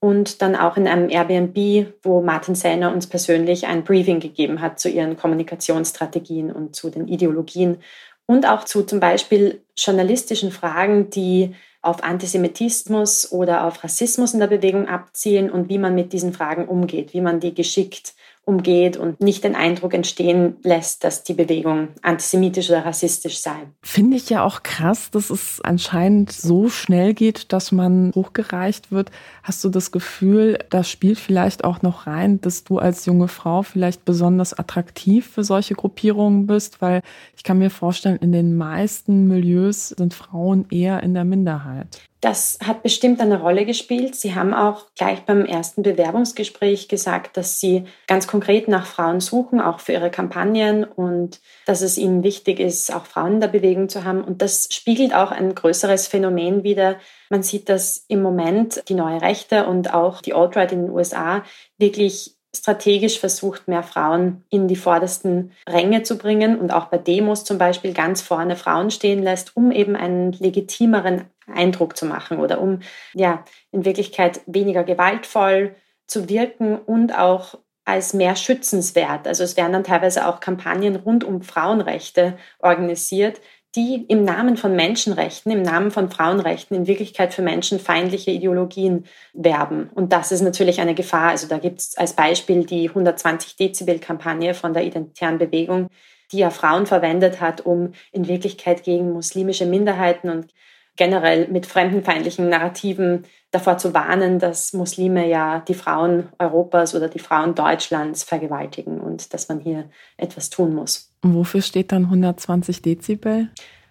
und dann auch in einem Airbnb, wo Martin Sellner uns persönlich ein Briefing gegeben hat zu ihren Kommunikationsstrategien und zu den Ideologien und auch zu zum Beispiel journalistischen Fragen, die auf Antisemitismus oder auf Rassismus in der Bewegung abzielen und wie man mit diesen Fragen umgeht, wie man die geschickt umgeht und nicht den Eindruck entstehen lässt, dass die Bewegung antisemitisch oder rassistisch sei. Finde ich ja auch krass, dass es anscheinend so schnell geht, dass man hochgereicht wird. Hast du das Gefühl, das spielt vielleicht auch noch rein, dass du als junge Frau vielleicht besonders attraktiv für solche Gruppierungen bist? Weil ich kann mir vorstellen, in den meisten Milieus sind Frauen eher in der Minderheit. Das hat bestimmt eine Rolle gespielt. Sie haben auch gleich beim ersten Bewerbungsgespräch gesagt, dass Sie ganz konkret nach Frauen suchen, auch für Ihre Kampagnen und dass es Ihnen wichtig ist, auch Frauen in der Bewegung zu haben. Und das spiegelt auch ein größeres Phänomen wider. Man sieht, dass im Moment die neue Rechte und auch die Alt-Right in den USA wirklich strategisch versucht, mehr Frauen in die vordersten Ränge zu bringen und auch bei Demos zum Beispiel ganz vorne Frauen stehen lässt, um eben einen legitimeren Eindruck zu machen oder um ja in Wirklichkeit weniger gewaltvoll zu wirken und auch als mehr schützenswert. Also es werden dann teilweise auch Kampagnen rund um Frauenrechte organisiert, die im Namen von Menschenrechten, im Namen von Frauenrechten in Wirklichkeit für menschenfeindliche Ideologien werben. Und das ist natürlich eine Gefahr. Also da gibt es als Beispiel die 120 Dezibel-Kampagne von der Identitären Bewegung, die ja Frauen verwendet hat, um in Wirklichkeit gegen muslimische Minderheiten und generell mit fremdenfeindlichen Narrativen davor zu warnen, dass Muslime ja die Frauen Europas oder die Frauen Deutschlands vergewaltigen und dass man hier etwas tun muss. Und wofür steht dann 120 Dezibel?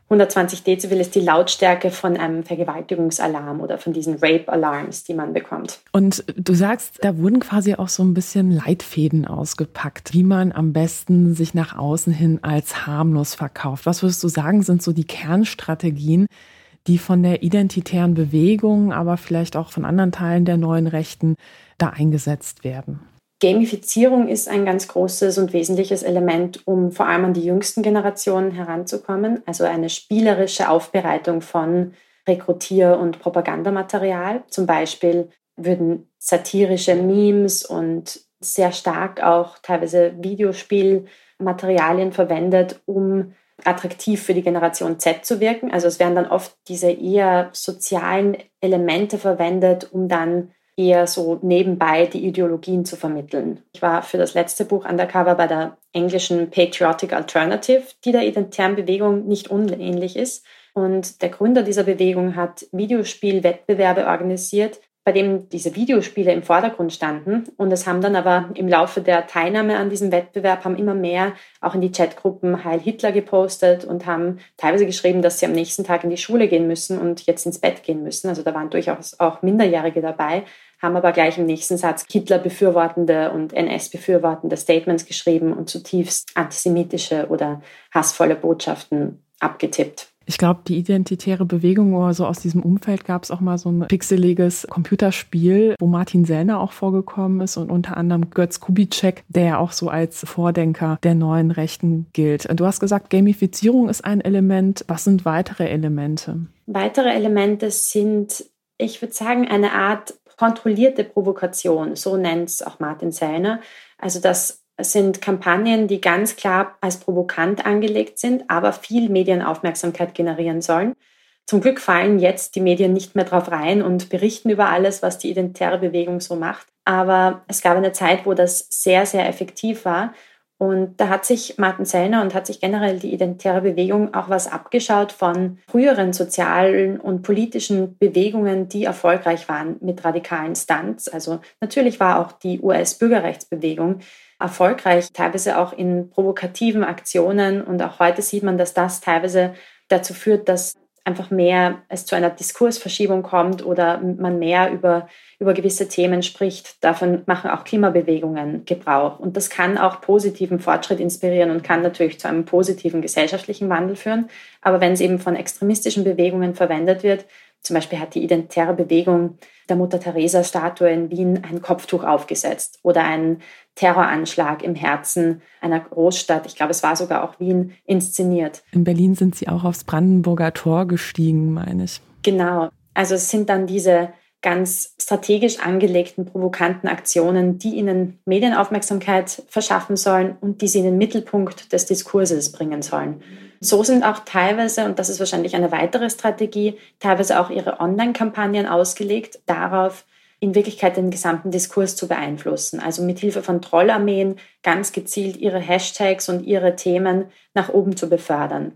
120 Dezibel ist die Lautstärke von einem Vergewaltigungsalarm oder von diesen Rape-Alarms, die man bekommt. Und du sagst, da wurden quasi auch so ein bisschen Leitfäden ausgepackt, wie man am besten sich nach außen hin als harmlos verkauft. Was würdest du sagen, sind so die Kernstrategien, die von der identitären Bewegung, aber vielleicht auch von anderen Teilen der neuen Rechten da eingesetzt werden. Gamifizierung ist ein ganz großes und wesentliches Element, um vor allem an die jüngsten Generationen heranzukommen. Also eine spielerische Aufbereitung von Rekrutier- und Propagandamaterial. Zum Beispiel würden satirische Memes und sehr stark auch teilweise Videospielmaterialien verwendet, um attraktiv für die Generation Z zu wirken. Also es werden dann oft diese eher sozialen Elemente verwendet, um dann eher so nebenbei die Ideologien zu vermitteln. Ich war für das letzte Buch undercover bei der englischen Patriotic Alternative, die der identitären Bewegung nicht unähnlich ist. Und der Gründer dieser Bewegung hat Videospielwettbewerbe organisiert, bei dem diese Videospiele im Vordergrund standen. Und es haben dann aber im Laufe der Teilnahme an diesem Wettbewerb haben immer mehr auch in die Chatgruppen Heil Hitler gepostet und haben teilweise geschrieben, dass sie am nächsten Tag in die Schule gehen müssen und jetzt ins Bett gehen müssen. Also da waren durchaus auch Minderjährige dabei, haben aber gleich im nächsten Satz Hitler befürwortende und NS befürwortende Statements geschrieben und zutiefst antisemitische oder hassvolle Botschaften abgetippt. Ich glaube, die identitäre Bewegung oder so aus diesem Umfeld gab es auch mal so ein pixeliges Computerspiel, wo Martin Sellner auch vorgekommen ist und unter anderem Götz Kubitschek, der ja auch so als Vordenker der neuen Rechten gilt. Du hast gesagt, Gamifizierung ist ein Element. Was sind weitere Elemente? Weitere Elemente sind, ich würde sagen, eine Art kontrollierte Provokation. So nennt es auch Martin Sellner. Also, dass es sind Kampagnen, die ganz klar als provokant angelegt sind, aber viel Medienaufmerksamkeit generieren sollen. Zum Glück fallen jetzt die Medien nicht mehr drauf rein und berichten über alles, was die identitäre Bewegung so macht. Aber es gab eine Zeit, wo das sehr, sehr effektiv war. Und da hat sich Martin Sellner und hat sich generell die identitäre Bewegung auch was abgeschaut von früheren sozialen und politischen Bewegungen, die erfolgreich waren mit radikalen Stunts. Also natürlich war auch die US-Bürgerrechtsbewegung erfolgreich, teilweise auch in provokativen Aktionen. Und auch heute sieht man, dass das teilweise dazu führt, dass einfach mehr es zu einer Diskursverschiebung kommt oder man mehr über, über gewisse Themen spricht. Davon machen auch Klimabewegungen Gebrauch. Und das kann auch positiven Fortschritt inspirieren und kann natürlich zu einem positiven gesellschaftlichen Wandel führen. Aber wenn es eben von extremistischen Bewegungen verwendet wird, zum Beispiel hat die identitäre Bewegung der Mutter Teresa Statue in Wien ein Kopftuch aufgesetzt oder einen Terroranschlag im Herzen einer Großstadt, ich glaube es war sogar auch Wien, inszeniert. In Berlin sind Sie auch aufs Brandenburger Tor gestiegen, meine ich. Genau. Also es sind dann diese ganz strategisch angelegten, provokanten Aktionen, die ihnen Medienaufmerksamkeit verschaffen sollen und die sie in den Mittelpunkt des Diskurses bringen sollen. So sind auch teilweise, und das ist wahrscheinlich eine weitere Strategie, teilweise auch ihre Online-Kampagnen ausgelegt, darauf, in Wirklichkeit den gesamten Diskurs zu beeinflussen. Also mit Hilfe von Trollarmeen ganz gezielt ihre Hashtags und ihre Themen nach oben zu befördern.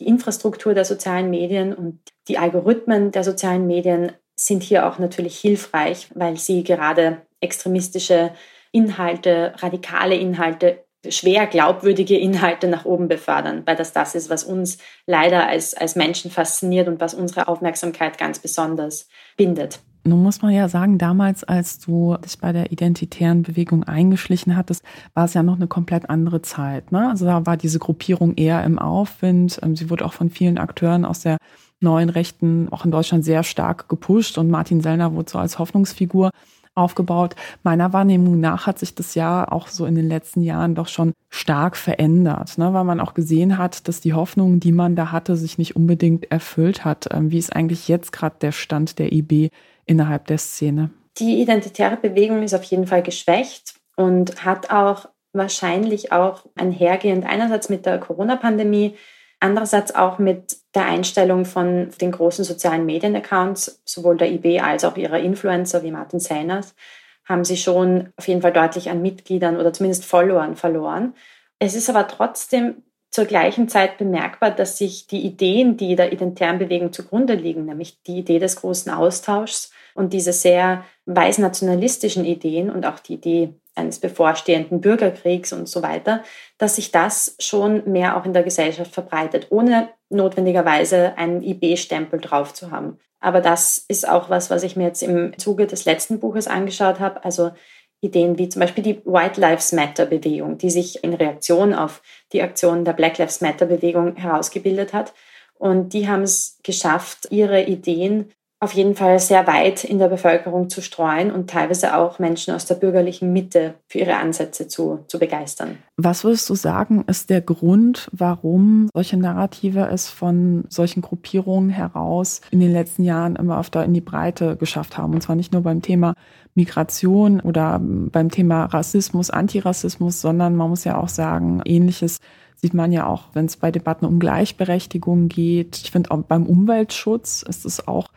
Die Infrastruktur der sozialen Medien und die Algorithmen der sozialen Medien sind hier auch natürlich hilfreich, weil sie gerade extremistische Inhalte, radikale Inhalte, schwer glaubwürdige Inhalte nach oben befördern, weil das das ist, was uns leider als, als Menschen fasziniert und was unsere Aufmerksamkeit ganz besonders bindet. Nun muss man ja sagen, damals, als du dich bei der identitären Bewegung eingeschlichen hattest, war es ja noch eine komplett andere Zeit. Ne? Also da war diese Gruppierung eher im Aufwind. Ähm, sie wurde auch von vielen Akteuren aus der neuen Rechten auch in Deutschland sehr stark gepusht und Martin Sellner wurde so als Hoffnungsfigur aufgebaut. Meiner Wahrnehmung nach hat sich das ja auch so in den letzten Jahren doch schon stark verändert, ne? weil man auch gesehen hat, dass die Hoffnung, die man da hatte, sich nicht unbedingt erfüllt hat. Ähm, wie ist eigentlich jetzt gerade der Stand der IB innerhalb der Szene? Die identitäre Bewegung ist auf jeden Fall geschwächt und hat auch wahrscheinlich auch einhergehend einerseits mit der Corona-Pandemie Andererseits auch mit der Einstellung von den großen sozialen Medienaccounts, sowohl der IB als auch ihrer Influencer wie Martin Seiners, haben sie schon auf jeden Fall deutlich an Mitgliedern oder zumindest Followern verloren. Es ist aber trotzdem zur gleichen Zeit bemerkbar, dass sich die Ideen, die der identitären Bewegung zugrunde liegen, nämlich die Idee des großen Austauschs und diese sehr weißnationalistischen Ideen und auch die Idee eines bevorstehenden Bürgerkriegs und so weiter, dass sich das schon mehr auch in der Gesellschaft verbreitet, ohne notwendigerweise einen IB-Stempel drauf zu haben. Aber das ist auch was, was ich mir jetzt im Zuge des letzten Buches angeschaut habe. Also Ideen wie zum Beispiel die White Lives Matter Bewegung, die sich in Reaktion auf die Aktion der Black Lives Matter Bewegung herausgebildet hat. Und die haben es geschafft, ihre Ideen auf jeden Fall sehr weit in der Bevölkerung zu streuen und teilweise auch Menschen aus der bürgerlichen Mitte für ihre Ansätze zu, zu begeistern. Was würdest du sagen, ist der Grund, warum solche Narrative es von solchen Gruppierungen heraus in den letzten Jahren immer öfter in die Breite geschafft haben? Und zwar nicht nur beim Thema Migration oder beim Thema Rassismus, Antirassismus, sondern man muss ja auch sagen, ähnliches sieht man ja auch, wenn es bei Debatten um Gleichberechtigung geht. Ich finde auch beim Umweltschutz ist es auch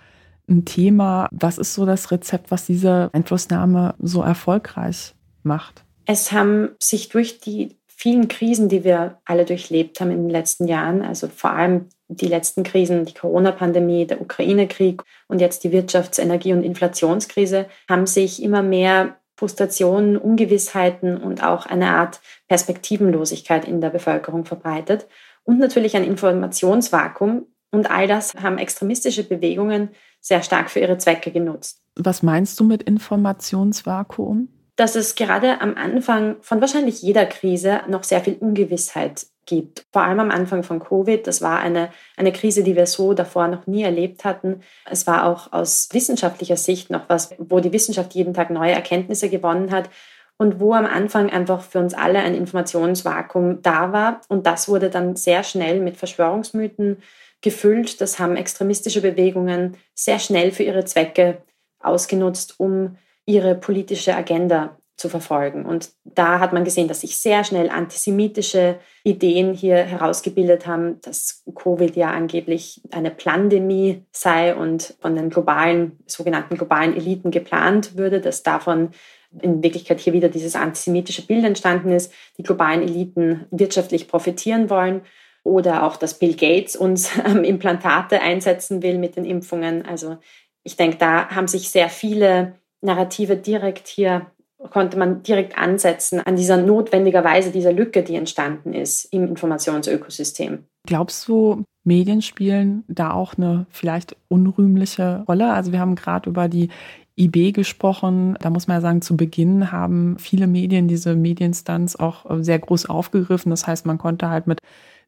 ein Thema. Was ist so das Rezept, was diese Einflussnahme so erfolgreich macht? Es haben sich durch die vielen Krisen, die wir alle durchlebt haben in den letzten Jahren, also vor allem die letzten Krisen, die Corona-Pandemie, der Ukraine-Krieg und jetzt die Wirtschafts-, Energie- und Inflationskrise, haben sich immer mehr Frustrationen, Ungewissheiten und auch eine Art Perspektivenlosigkeit in der Bevölkerung verbreitet und natürlich ein Informationsvakuum. Und all das haben extremistische Bewegungen sehr stark für ihre Zwecke genutzt. Was meinst du mit Informationsvakuum? Dass es gerade am Anfang von wahrscheinlich jeder Krise noch sehr viel Ungewissheit gibt. Vor allem am Anfang von Covid. Das war eine, eine Krise, die wir so davor noch nie erlebt hatten. Es war auch aus wissenschaftlicher Sicht noch was, wo die Wissenschaft jeden Tag neue Erkenntnisse gewonnen hat und wo am Anfang einfach für uns alle ein Informationsvakuum da war. Und das wurde dann sehr schnell mit Verschwörungsmythen gefüllt. Das haben extremistische Bewegungen sehr schnell für ihre Zwecke ausgenutzt, um ihre politische Agenda zu verfolgen. Und da hat man gesehen, dass sich sehr schnell antisemitische Ideen hier herausgebildet haben, dass Covid ja angeblich eine Pandemie sei und von den globalen, sogenannten globalen Eliten geplant würde, dass davon in Wirklichkeit hier wieder dieses antisemitische Bild entstanden ist, die globalen Eliten wirtschaftlich profitieren wollen oder auch, dass Bill Gates uns (laughs) ähm, Implantate einsetzen will mit den Impfungen. Also ich denke, da haben sich sehr viele Narrative direkt hier, konnte man direkt ansetzen an dieser notwendigerweise dieser Lücke, die entstanden ist im Informationsökosystem. Glaubst du, Medien spielen da auch eine vielleicht unrühmliche Rolle? Also wir haben gerade über die IB gesprochen. Da muss man ja sagen, zu Beginn haben viele Medien diese Medienstunts auch sehr groß aufgegriffen. Das heißt, man konnte halt mit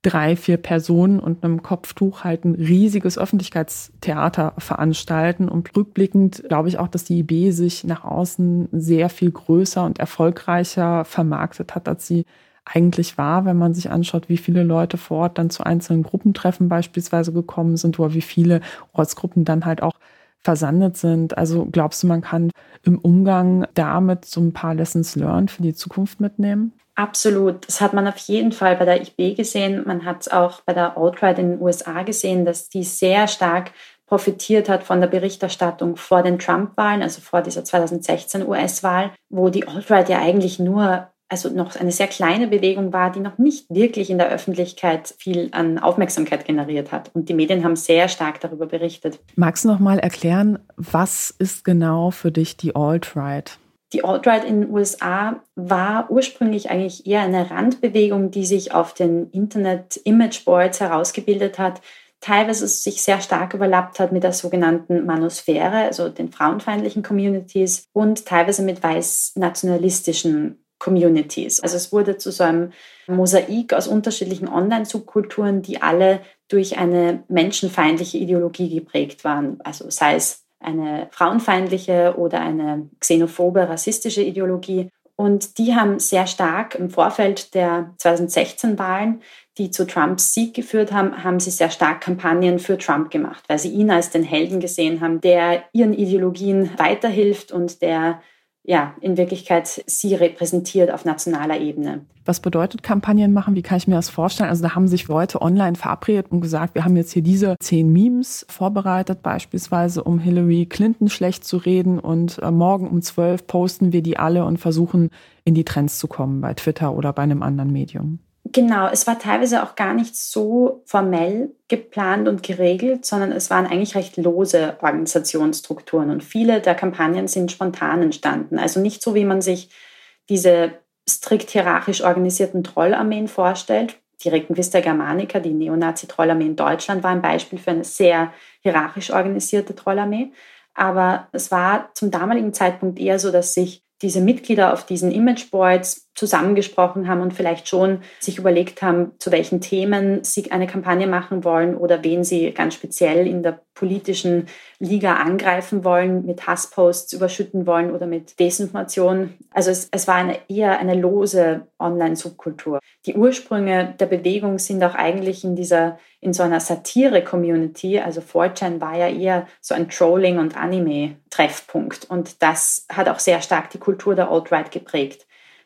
drei, vier Personen und einem Kopftuch halt ein riesiges Öffentlichkeitstheater veranstalten. Und rückblickend glaube ich auch, dass die IB sich nach außen sehr viel größer und erfolgreicher vermarktet hat, als sie eigentlich war, wenn man sich anschaut, wie viele Leute vor Ort dann zu einzelnen Gruppentreffen beispielsweise gekommen sind oder wie viele Ortsgruppen dann halt auch versandet sind. Also glaubst du, man kann im Umgang damit so ein paar Lessons learned für die Zukunft mitnehmen? Absolut. Das hat man auf jeden Fall bei der IB gesehen. Man hat es auch bei der Alt-Right in den USA gesehen, dass die sehr stark profitiert hat von der Berichterstattung vor den Trump-Wahlen, also vor dieser 2016 US-Wahl, wo die Alt-Right ja eigentlich nur also noch eine sehr kleine Bewegung war, die noch nicht wirklich in der Öffentlichkeit viel an Aufmerksamkeit generiert hat. Und die Medien haben sehr stark darüber berichtet. Magst du noch mal erklären, was ist genau für dich die Alt-Right? Die Alt-Right in den USA war ursprünglich eigentlich eher eine Randbewegung, die sich auf den Internet-Image-Boards herausgebildet hat, teilweise sich sehr stark überlappt hat mit der sogenannten Manosphäre, also den frauenfeindlichen Communities und teilweise mit weiß-nationalistischen Communities. Also es wurde zu so einem Mosaik aus unterschiedlichen Online-Subkulturen, die alle durch eine menschenfeindliche Ideologie geprägt waren. Also sei es eine frauenfeindliche oder eine xenophobe, rassistische Ideologie. Und die haben sehr stark im Vorfeld der 2016-Wahlen, die zu Trumps Sieg geführt haben, haben sie sehr stark Kampagnen für Trump gemacht, weil sie ihn als den Helden gesehen haben, der ihren Ideologien weiterhilft und der ja, in Wirklichkeit sie repräsentiert auf nationaler Ebene. Was bedeutet Kampagnen machen? Wie kann ich mir das vorstellen? Also da haben sich Leute online verabredet und gesagt, wir haben jetzt hier diese zehn Memes vorbereitet, beispielsweise um Hillary Clinton schlecht zu reden und äh, morgen um zwölf posten wir die alle und versuchen in die Trends zu kommen bei Twitter oder bei einem anderen Medium. Genau, es war teilweise auch gar nicht so formell geplant und geregelt, sondern es waren eigentlich recht lose Organisationsstrukturen und viele der Kampagnen sind spontan entstanden. Also nicht so, wie man sich diese strikt hierarchisch organisierten Trollarmeen vorstellt. Die Reconquista Germanica, die Neonazi-Trollarmee in Deutschland, war ein Beispiel für eine sehr hierarchisch organisierte Trollarmee. Aber es war zum damaligen Zeitpunkt eher so, dass sich diese Mitglieder auf diesen Imageboards zusammengesprochen haben und vielleicht schon sich überlegt haben, zu welchen Themen sie eine Kampagne machen wollen oder wen sie ganz speziell in der politischen Liga angreifen wollen, mit Hassposts überschütten wollen oder mit Desinformation. Also es, es war eine, eher eine lose Online-Subkultur. Die Ursprünge der Bewegung sind auch eigentlich in dieser, in so einer Satire-Community. Also 4chan war ja eher so ein Trolling- und Anime-Treffpunkt. Und das hat auch sehr stark die Kultur der Alt-Right geprägt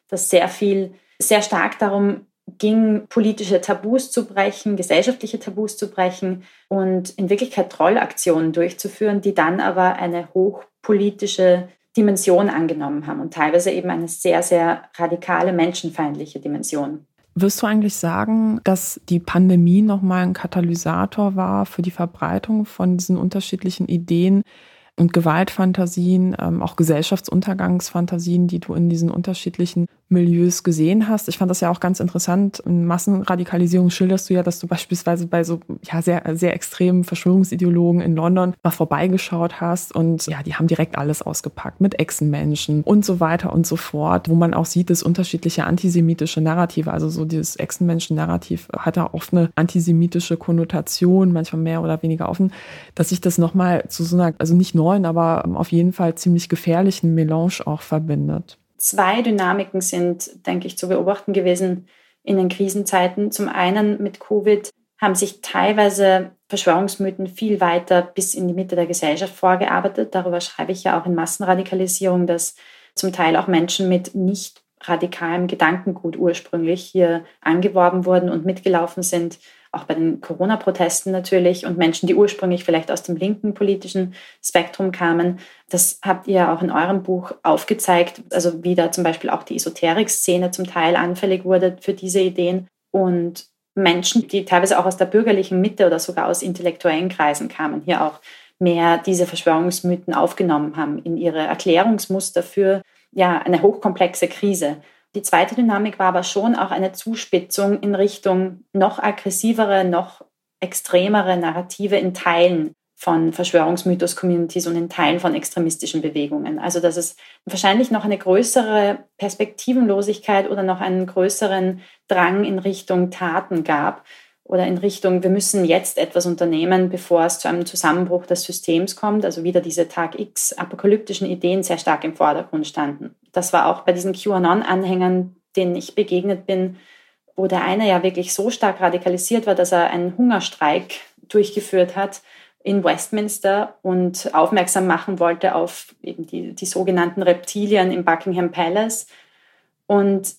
dass sehr viel, sehr stark darum ging, politische Tabus zu brechen, gesellschaftliche Tabus zu brechen und in Wirklichkeit Trollaktionen durchzuführen, die dann aber eine hochpolitische Dimension angenommen haben und teilweise eben eine sehr, sehr radikale menschenfeindliche Dimension. Wirst du eigentlich sagen, dass die Pandemie nochmal ein Katalysator war für die Verbreitung von diesen unterschiedlichen Ideen, und Gewaltfantasien, ähm, auch Gesellschaftsuntergangsfantasien, die du in diesen unterschiedlichen Milieus gesehen hast. Ich fand das ja auch ganz interessant. In Massenradikalisierung schilderst du ja, dass du beispielsweise bei so ja, sehr, sehr extremen Verschwörungsideologen in London mal vorbeigeschaut hast und ja, die haben direkt alles ausgepackt mit Echsenmenschen und so weiter und so fort, wo man auch sieht, dass unterschiedliche antisemitische Narrative, also so dieses Echsenmenschen-Narrativ hat da oft eine antisemitische Konnotation, manchmal mehr oder weniger offen, dass sich das nochmal zu so einer, also nicht neuen, aber auf jeden Fall ziemlich gefährlichen Melange auch verbindet. Zwei Dynamiken sind, denke ich, zu beobachten gewesen in den Krisenzeiten. Zum einen mit Covid haben sich teilweise Verschwörungsmythen viel weiter bis in die Mitte der Gesellschaft vorgearbeitet. Darüber schreibe ich ja auch in Massenradikalisierung, dass zum Teil auch Menschen mit nicht radikalem Gedankengut ursprünglich hier angeworben wurden und mitgelaufen sind auch bei den Corona-Protesten natürlich und Menschen, die ursprünglich vielleicht aus dem linken politischen Spektrum kamen. Das habt ihr auch in eurem Buch aufgezeigt, also wie da zum Beispiel auch die Esoterik-Szene zum Teil anfällig wurde für diese Ideen und Menschen, die teilweise auch aus der bürgerlichen Mitte oder sogar aus intellektuellen Kreisen kamen, hier auch mehr diese Verschwörungsmythen aufgenommen haben in ihre Erklärungsmuster für ja, eine hochkomplexe Krise. Die zweite Dynamik war aber schon auch eine Zuspitzung in Richtung noch aggressivere, noch extremere Narrative in Teilen von Verschwörungsmythos-Communities und in Teilen von extremistischen Bewegungen. Also dass es wahrscheinlich noch eine größere Perspektivenlosigkeit oder noch einen größeren Drang in Richtung Taten gab, oder in Richtung, wir müssen jetzt etwas unternehmen, bevor es zu einem Zusammenbruch des Systems kommt. Also wieder diese Tag X apokalyptischen Ideen sehr stark im Vordergrund standen. Das war auch bei diesen QAnon-Anhängern, denen ich begegnet bin, wo der eine ja wirklich so stark radikalisiert war, dass er einen Hungerstreik durchgeführt hat in Westminster und aufmerksam machen wollte auf eben die, die sogenannten Reptilien im Buckingham Palace und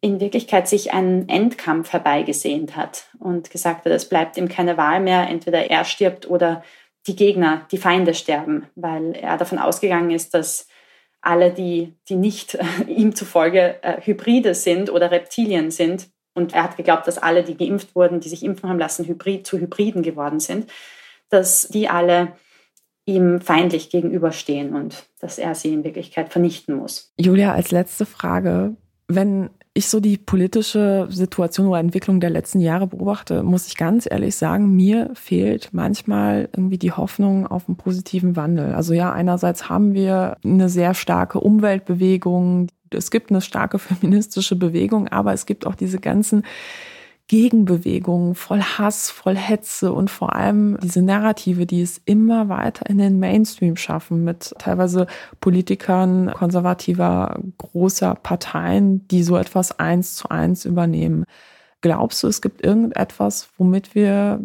in Wirklichkeit sich einen Endkampf herbeigesehnt hat und gesagt hat, es bleibt ihm keine Wahl mehr, entweder er stirbt oder die Gegner, die Feinde sterben, weil er davon ausgegangen ist, dass alle, die, die nicht (laughs) ihm zufolge äh, Hybride sind oder Reptilien sind, und er hat geglaubt, dass alle, die geimpft wurden, die sich impfen haben lassen, Hybrid zu Hybriden geworden sind, dass die alle ihm feindlich gegenüberstehen und dass er sie in Wirklichkeit vernichten muss. Julia, als letzte Frage. Wenn ich so die politische Situation oder Entwicklung der letzten Jahre beobachte, muss ich ganz ehrlich sagen, mir fehlt manchmal irgendwie die Hoffnung auf einen positiven Wandel. Also ja, einerseits haben wir eine sehr starke Umweltbewegung, es gibt eine starke (laughs) feministische Bewegung, aber es gibt auch diese ganzen Gegenbewegungen voll Hass, voll Hetze und vor allem diese Narrative, die es immer weiter in den Mainstream schaffen mit teilweise Politikern konservativer großer Parteien, die so etwas eins zu eins übernehmen. Glaubst du, es gibt irgendetwas, womit wir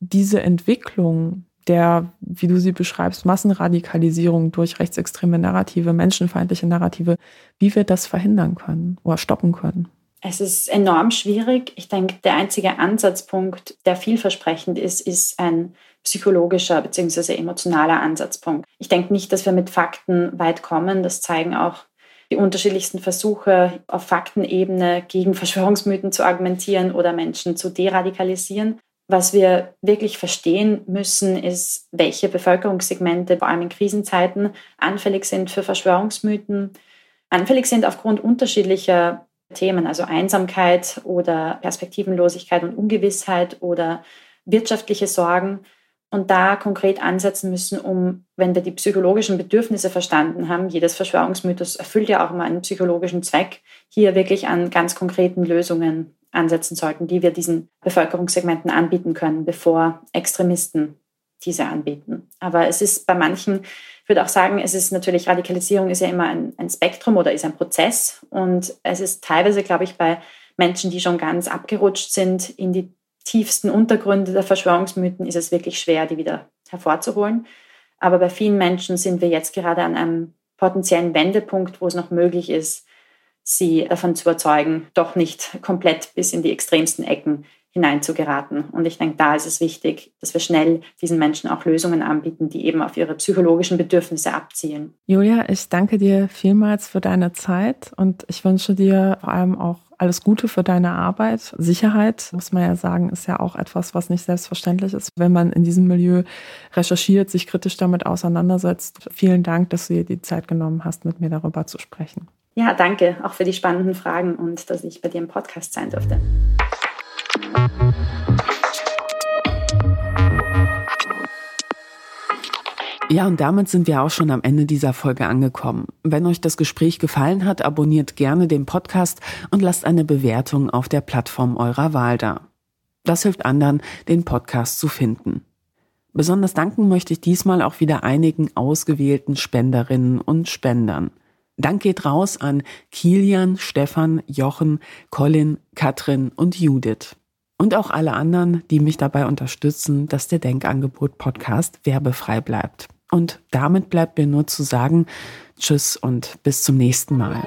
diese Entwicklung der, wie du sie beschreibst, Massenradikalisierung durch rechtsextreme Narrative, menschenfeindliche Narrative, wie wir das verhindern können oder stoppen können? Es ist enorm schwierig. Ich denke, der einzige Ansatzpunkt, der vielversprechend ist, ist ein psychologischer bzw. emotionaler Ansatzpunkt. Ich denke nicht, dass wir mit Fakten weit kommen. Das zeigen auch die unterschiedlichsten Versuche auf Faktenebene gegen Verschwörungsmythen zu argumentieren oder Menschen zu deradikalisieren. Was wir wirklich verstehen müssen, ist, welche Bevölkerungssegmente vor allem in Krisenzeiten anfällig sind für Verschwörungsmythen, anfällig sind aufgrund unterschiedlicher Themen, also Einsamkeit oder Perspektivenlosigkeit und Ungewissheit oder wirtschaftliche Sorgen und da konkret ansetzen müssen, um, wenn wir die psychologischen Bedürfnisse verstanden haben, jedes Verschwörungsmythos erfüllt ja auch immer einen psychologischen Zweck, hier wirklich an ganz konkreten Lösungen ansetzen sollten, die wir diesen Bevölkerungssegmenten anbieten können, bevor Extremisten diese anbieten. Aber es ist bei manchen, ich würde auch sagen, es ist natürlich, Radikalisierung ist ja immer ein, ein Spektrum oder ist ein Prozess. Und es ist teilweise, glaube ich, bei Menschen, die schon ganz abgerutscht sind in die tiefsten Untergründe der Verschwörungsmythen, ist es wirklich schwer, die wieder hervorzuholen. Aber bei vielen Menschen sind wir jetzt gerade an einem potenziellen Wendepunkt, wo es noch möglich ist, sie davon zu überzeugen, doch nicht komplett bis in die extremsten Ecken hineinzugeraten. Und ich denke, da ist es wichtig, dass wir schnell diesen Menschen auch Lösungen anbieten, die eben auf ihre psychologischen Bedürfnisse abzielen. Julia, ich danke dir vielmals für deine Zeit und ich wünsche dir vor allem auch alles Gute für deine Arbeit. Sicherheit, muss man ja sagen, ist ja auch etwas, was nicht selbstverständlich ist, wenn man in diesem Milieu recherchiert, sich kritisch damit auseinandersetzt. Vielen Dank, dass du dir die Zeit genommen hast, mit mir darüber zu sprechen. Ja, danke auch für die spannenden Fragen und dass ich bei dir im Podcast sein durfte. Ja, und damit sind wir auch schon am Ende dieser Folge angekommen. Wenn euch das Gespräch gefallen hat, abonniert gerne den Podcast und lasst eine Bewertung auf der Plattform eurer Wahl da. Das hilft anderen, den Podcast zu finden. Besonders danken möchte ich diesmal auch wieder einigen ausgewählten Spenderinnen und Spendern. Dank geht raus an Kilian, Stefan, Jochen, Colin, Katrin und Judith. Und auch alle anderen, die mich dabei unterstützen, dass der Denkangebot Podcast werbefrei bleibt. Und damit bleibt mir nur zu sagen, tschüss und bis zum nächsten Mal.